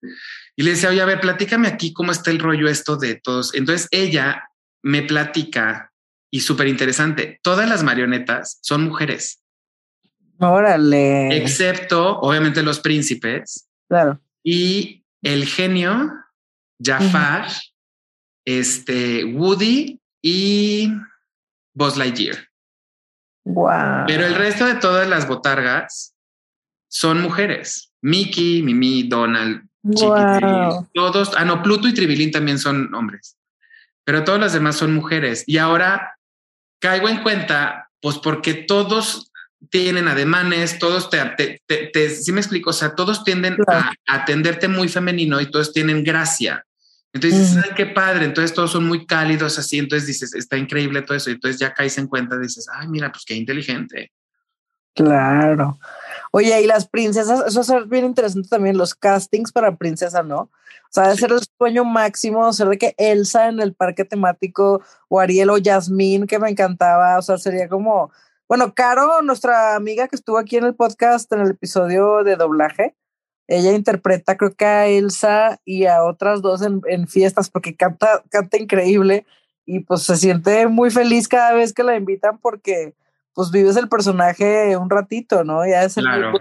Y le decía, oye, a ver, platícame aquí cómo está el rollo esto de todos. Entonces, ella me platica, y súper interesante, todas las marionetas son mujeres, Órale. excepto, obviamente, los príncipes, Claro. y el genio, Jafar, este, Woody y Buzz Lightyear. Wow. Pero el resto de todas las botargas son mujeres. Mickey, Mimi, Donald, Wow. todos, ah, no, Pluto y Tribilín también son hombres, pero todas las demás son mujeres. Y ahora caigo en cuenta, pues porque todos tienen ademanes, todos te, te, te, te sí me explico, o sea, todos tienden Claro. a atenderte muy femenino y todos tienen gracia. Entonces, ay, qué padre. Entonces, todos son muy cálidos así. Entonces dices, está increíble todo eso. Y entonces ya caes en cuenta, dices, ay, mira, pues qué inteligente. Claro. Oye, y las princesas, eso es bien interesante también, los castings para princesa, ¿no? O sea, Sí. ser el sueño máximo, ser de que Elsa en el parque temático, o Ariel o Yasmín, que me encantaba, o sea, sería como, bueno, Caro, nuestra amiga que estuvo aquí en el podcast, en el episodio de doblaje, ella interpreta creo que a Elsa y a otras dos en, en fiestas, porque canta, canta increíble, y pues se siente muy feliz cada vez que la invitan porque pues vives el personaje un ratito, ¿no? Ya es el Claro.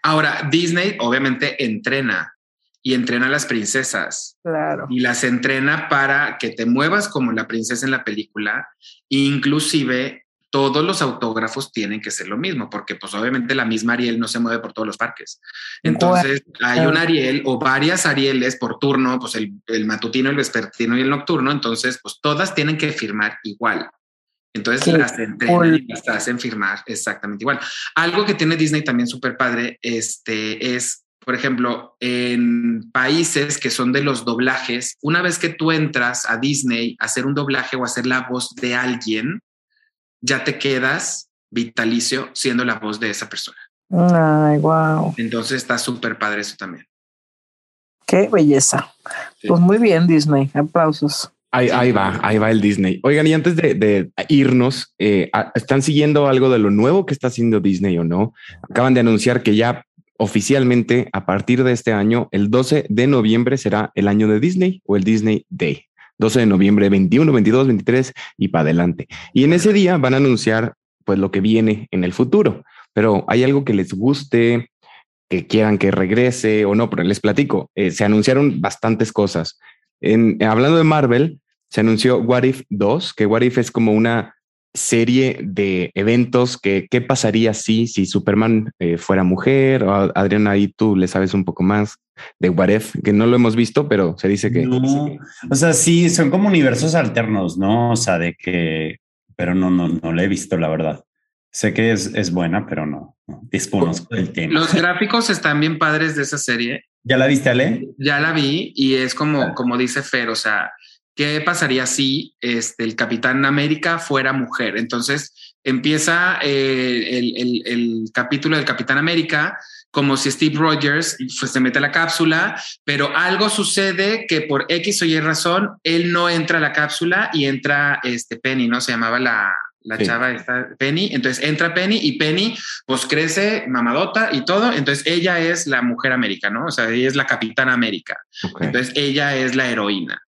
Ahora, Disney obviamente entrena y entrena a las princesas claro. y las entrena para que te muevas como la princesa en la película. Inclusive todos los autógrafos tienen que ser lo mismo, porque pues obviamente la misma Ariel no se mueve por todos los parques. Entonces hay un Ariel o varias Arieles por turno, pues el, el matutino, el vespertino y el nocturno, entonces pues todas tienen que firmar igual. Entonces las entrenan y las hacen firmar exactamente igual. Algo que tiene Disney también súper padre este, es, por ejemplo, en países que son de los doblajes, una vez que tú entras a Disney a hacer un doblaje o a hacer la voz de alguien, ya te quedas vitalicio siendo la voz de esa persona. Ay, wow. Entonces está súper padre eso también. Qué belleza. Sí. Pues muy bien, Disney. Aplausos. Ahí, ahí va, ahí va el Disney. Oigan, y antes de, de irnos, eh, ¿están siguiendo algo de lo nuevo que está haciendo Disney o no? Acaban de anunciar que ya oficialmente a partir de este año, el 12 de noviembre será el año de Disney o el Disney Day. 12 de noviembre, 21, 22, 23 y para adelante. Y en ese día van a anunciar pues lo que viene en el futuro. Pero hay algo que les guste, que quieran que regrese o no, pero les platico. eh, se anunciaron bastantes cosas. En, hablando de Marvel, se anunció What If 2, que What If es como una serie de eventos que qué pasaría si, si Superman eh, fuera mujer. O, Adriana, ahí tú le sabes un poco más de What If, que no lo hemos visto, pero se dice que... No, o sea, sí, son como universos alternos, ¿no? O sea, de que, pero no, no, no la he visto, la verdad. Sé que es, es buena, pero no, no desconozco el tema. Los gráficos están bien padres de esa serie. ¿Ya la viste, Ale? Ya la vi y es como, Ah. como dice Fer, o sea, ¿qué pasaría si este, el Capitán América fuera mujer? Entonces empieza eh, el, el- el capítulo del Capitán América como si Steve Rogers pues, se mete a la cápsula, pero algo sucede que por X o Y razón, él no entra a la cápsula y entra este Penny, ¿no? Se llamaba la, la Sí. chava esta, Penny. Entonces entra Penny y Penny pues crece mamadota y todo. Entonces ella es la mujer América, ¿no? O sea, ella es la Capitana América. Entonces ella es la heroína.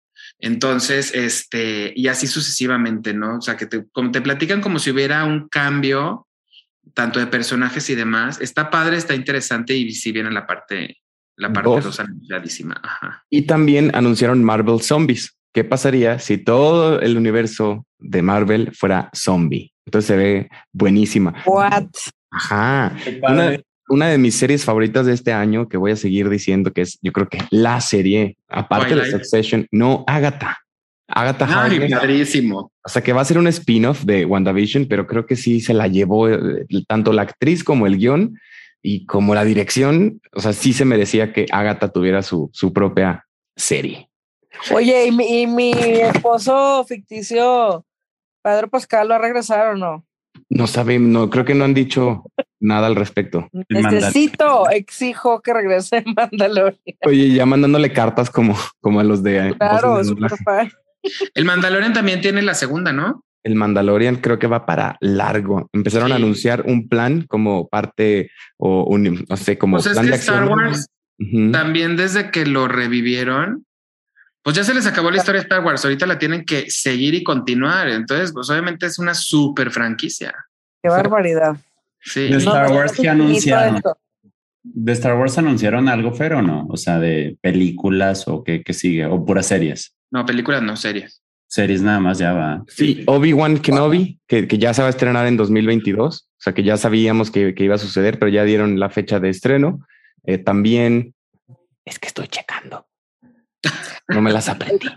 Entonces, este, y así sucesivamente, ¿no? O sea, que te, como te platican como si hubiera un cambio tanto de personajes y demás. Está padre, está interesante y si viene la parte, la parte Dos. dos anunciadísima. Ajá. Y también anunciaron Marvel Zombies. ¿Qué pasaría si todo el universo de Marvel fuera zombie? Entonces se ve buenísima. What? Ajá. Una, una de mis series favoritas de este año que voy a seguir diciendo que es, yo creo que la serie, aparte de Twilight. Succession, no Agatha. Agatha Ay, Harkness. padrísimo. O sea que va a ser un spin-off de WandaVision, pero creo que sí se la llevó eh, tanto la actriz como el guion y como la dirección. O sea, sí se merecía que Agatha tuviera su, su propia serie. Oye, ¿y mi, y mi esposo ficticio, Pedro Pascal, va a regresar o no? No saben, no creo que no han dicho nada al respecto. Necesito, exijo que regrese en Mandalorian. Oye, ya mandándole cartas como, como a los de Claro, doblaje. fan. El Mandalorian también tiene la segunda, ¿no? El Mandalorian creo que va para largo. Empezaron a anunciar un plan como parte o un, no sé, como Pues es que de Star. Wars también desde que lo revivieron, pues ya se les acabó la historia de Star Wars. Ahorita la tienen que seguir y continuar. Entonces, pues obviamente es una super franquicia. Qué barbaridad. Sí. De Star no, Wars que anunciaron. ¿De Star Wars anunciaron algo, Fer, o no? O sea, de películas o qué, qué sigue, o puras series. No, películas no, series. Series nada más ya va. Sí, Obi-Wan Kenobi, que, que ya se va a estrenar en 2022. O sea, que ya sabíamos que, que iba a suceder, pero ya dieron la fecha de estreno. Eh, también Es que estoy checando. No me las aprendí.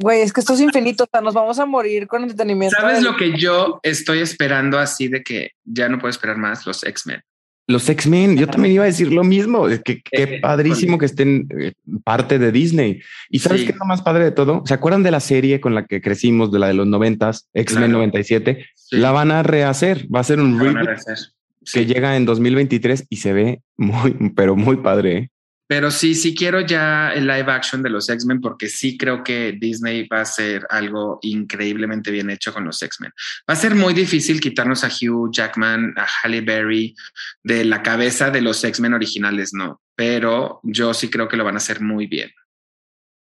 Güey, es que esto es infinito, o sea, nos vamos a morir con entretenimiento. ¿Sabes lo que yo estoy esperando así de que ya no puedo esperar más? Los X-Men. Los X-Men, yo también iba a decir lo mismo, que qué Eh, padrísimo que estén eh, parte de Disney. Y sabes Sí. qué es lo más padre de todo? ¿Se acuerdan de la serie con la que crecimos, de la de los noventas, X-Men Claro. 97? Sí, La van a rehacer, va a ser un reboot rehacer. que Sí. llega en 2023 y se ve muy, pero muy padre. ¿eh? Pero sí, sí quiero ya el live action de los X-Men porque sí creo que Disney va a hacer algo increíblemente bien hecho con los X-Men. Va a ser muy difícil quitarnos a Hugh Jackman, a Halle Berry de la cabeza de los X-Men originales, no. Pero yo sí creo que lo van a hacer muy bien.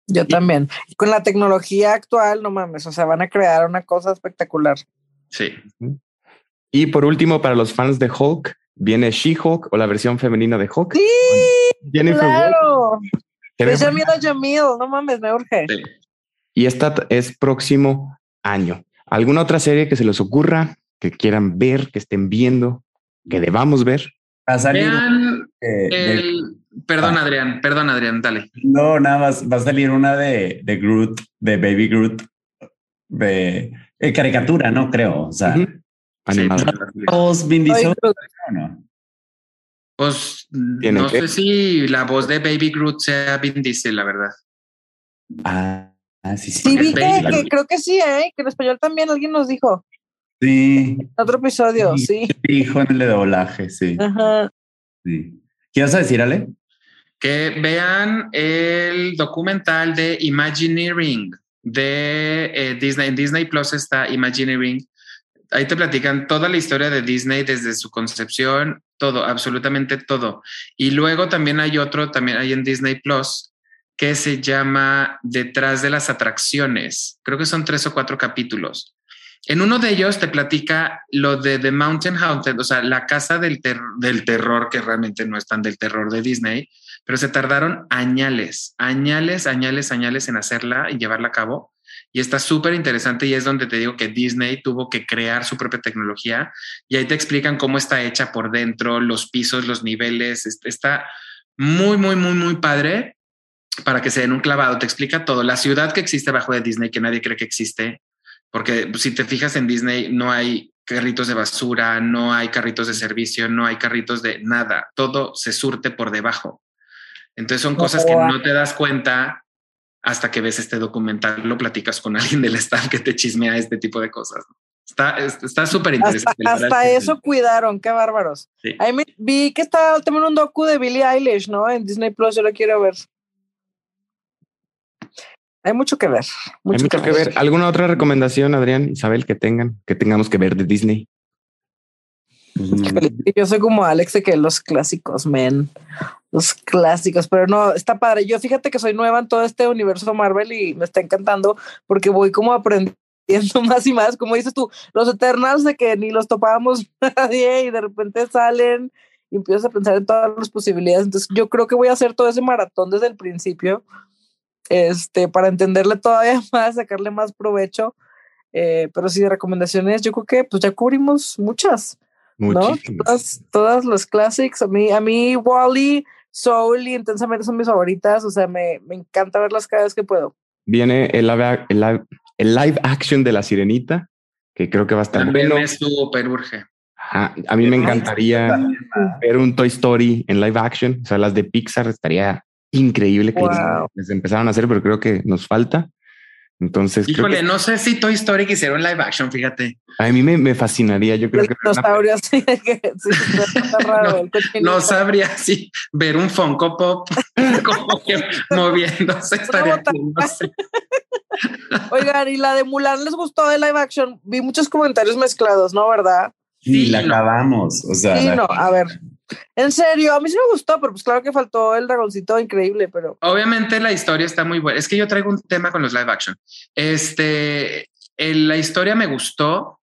Yo también. Y con la tecnología actual, no mames, o sea, van a crear una cosa espectacular. Sí. Y por último, para los fans de Hulk, viene She-Hulk o la versión femenina de Hulk. Sí, Jennifer claro. Es Jamil a Jamil, no mames, me urge. sí. Y esta es próximo año. ¿Alguna otra serie que se les ocurra, que quieran ver, que estén viendo, que debamos ver? Va a salir. Vean eh, de- el... Perdón, Adrián, perdón, Adrián, dale. no, nada más. Va a salir una de, de Groot, de Baby Groot, de eh, caricatura, no creo. O sea, Todos Vin Diesel, Groot. ¿o no? Pues ¿Tiene no qué? sé si la voz de Baby Groot sea Vin Diesel, la verdad. Ah, ah, sí, sí. Sí, vi que, creo que sí, ¿eh? que en español también alguien nos dijo. Sí, En otro episodio, sí. dijo en el de doblaje, sí. Ajá. sí. ¿Qué vas a decir, Ale? que vean el documental de Imagineering de eh, Disney. En Disney Plus está Imagineering. Ahí te platican toda la historia de Disney desde su concepción, todo, absolutamente todo. Y luego también hay otro, también hay en Disney Plus, que se llama Detrás de las atracciones. Creo que son tres o cuatro capítulos. En uno de ellos te platica lo de The Mountain Haunted, o sea, la casa del, ter- del terror, que realmente no es tan del terror de Disney, pero se tardaron añales, añales, añales, añales en hacerla y llevarla a cabo. Y está súper interesante y es donde te digo que Disney tuvo que crear su propia tecnología y ahí te explican cómo está hecha por dentro, los pisos, los niveles. est- Está muy, muy, muy, muy padre para que se den un clavado. Te explica todo. La ciudad que existe bajo de Disney, que nadie cree que existe, porque si te fijas en Disney, no hay carritos de basura, no hay carritos de servicio, no hay carritos de nada. Todo se surte por debajo. Entonces son cosas que no te das cuenta hasta que ves este documental, lo platicas con alguien del staff que te chismea este tipo de cosas. Está es- está súper Hasta, interesante. hasta eso cuidaron, qué bárbaros. sí. Ahí me, vi que está también un docu de Billie Eilish, ¿no? En Disney Plus, yo lo quiero ver. Hay mucho que ver. Hay Mucho, mucho que ver. ¿Alguna otra recomendación, Adrián, Isabel, que tengan, que tengamos que ver de Disney? Yo soy como Alex de que los clásicos, men. Los clásicos, pero no, está padre. Yo fíjate que soy nueva en todo este universo Marvel y me está encantando porque voy como aprendiendo más y más. Como dices tú, los Eternals de que ni los topábamos nadie y de repente salen y empiezas a pensar en todas las posibilidades. Entonces, yo creo que voy a hacer todo ese maratón desde el principio este, para entenderle todavía más, sacarle más provecho. Eh, pero sí, de recomendaciones, yo creo que pues ya cubrimos muchas. ¿No? Muchísimas. Todas, todas los clásicos. A mí, a mí Wally, Soul y intensamente son mis favoritas. O sea, me, me encanta verlas cada vez que puedo. Viene el live, el, live, el live action de la sirenita, que creo que va a estar También bueno. me súper urge. Ajá, A mí me encantaría ver un Toy Story en live action. O sea, las de Pixar estaría increíble que les- Wow. les, empezaron a hacer, pero creo que nos falta. Entonces, creo Híjole, que no sé si Toy Story quisiera un live action, fíjate. a mí me, me fascinaría. Yo creo que sí, que- sí, está, está raro. el cochinito. No sabría si ver un Funko Pop como que moviéndose estaría no sé. Oigan, y la de Mulan les gustó de live action. Vi muchos comentarios mezclados, ¿no? ¿Verdad? Sí, Sí, la no. acabamos. O sea, Sí, la- no, a ver. En serio, a mí sí me gustó, pero pues claro que faltó el dragoncito increíble, pero Obviamente la historia está muy buena. Es que yo traigo un tema con los live action. Este, el- la historia me gustó,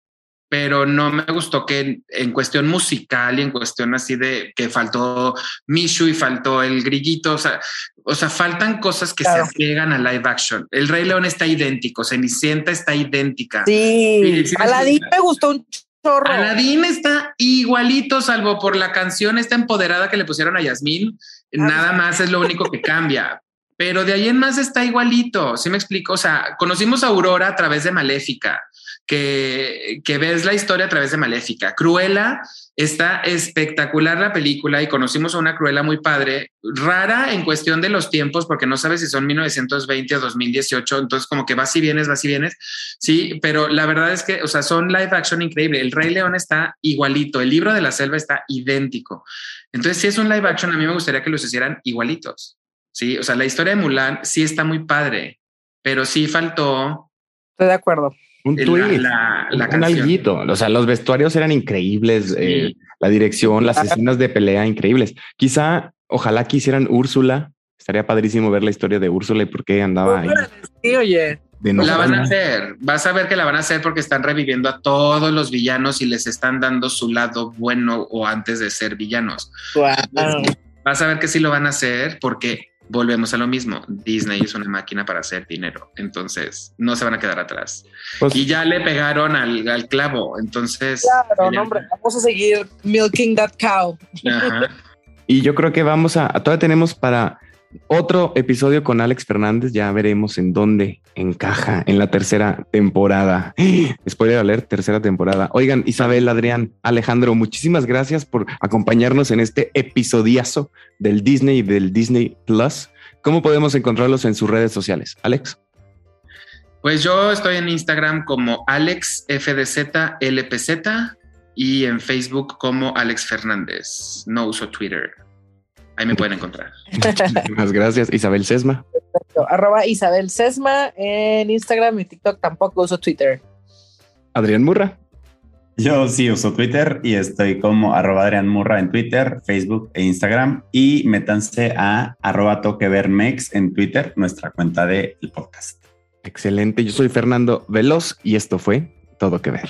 pero no me gustó que en, en cuestión musical y en cuestión así de que faltó Mishu y faltó el grillito. O sea, o sea faltan cosas que Claro. se llegan a live action. El Rey León está idéntico, Cenicienta está idéntica. sí. Sí, sí gusta. me gustó un chorro. Aladdin está igualito, salvo por la canción esta empoderada que le pusieron a Yasmín, Nada más es lo único que cambia. Pero de ahí en más está igualito, ¿sí me explico? O sea, conocimos a Aurora a través de Maléfica, que, que ves la historia a través de Maléfica. Cruella Está espectacular la película y conocimos a una Cruella muy padre, rara en cuestión de los tiempos, porque no sabes si son 1920 o 2018, entonces como que vas y vienes, vas y vienes, sí, pero la verdad es que, o sea, son live action increíble. El Rey León está igualito, el libro de la selva está idéntico. Entonces, si es un live action, a mí me gustaría que los hicieran igualitos, sí, o sea, la historia de Mulan sí está muy padre, pero sí faltó. Estoy de acuerdo un tweet, la, un alguito. O sea, los vestuarios eran increíbles, eh, la dirección, las escenas de pelea increíbles. Quizá, ojalá quisieran Úrsula. Estaría padrísimo ver la historia de Úrsula y por qué andaba ahí. Sí, oye. la van a hacer. Vas a ver que la van a hacer porque están reviviendo a todos los villanos y les están dando su lado bueno o antes de ser villanos. Vas a ver que sí lo van a hacer porque volvemos a lo mismo. Disney es una máquina para hacer dinero, entonces no se van a quedar atrás. Pues y ya le pegaron al, clavo, entonces. Claro, hombre, vamos a seguir milking that cow. y yo creo que vamos a, todavía tenemos para otro episodio con Alex Fernández, ya veremos en dónde encaja en la tercera temporada. Spoiler alert, tercera temporada. Oigan, Isabel, Adrián, Alejandro, muchísimas gracias por acompañarnos en este episodiazo del Disney y del Disney Plus. ¿Cómo podemos encontrarlos en sus redes sociales? Alex. Pues yo estoy en Instagram como AlexFDZLPZ y en Facebook como Alex Fernández. No uso Twitter. Ahí me pueden encontrar. Muchas gracias, Isabel Sesma. Perfecto. Arroba Isabel Sesma en Instagram y TikTok. Tampoco uso Twitter. Adrián Murra. Yo sí uso Twitter y estoy como arroba Adrián Murra en Twitter, Facebook e Instagram. Y métanse a arroba toquevermex en Twitter, nuestra cuenta del podcast. Excelente. Yo soy Fernando Veloz y esto fue Todo que Ver.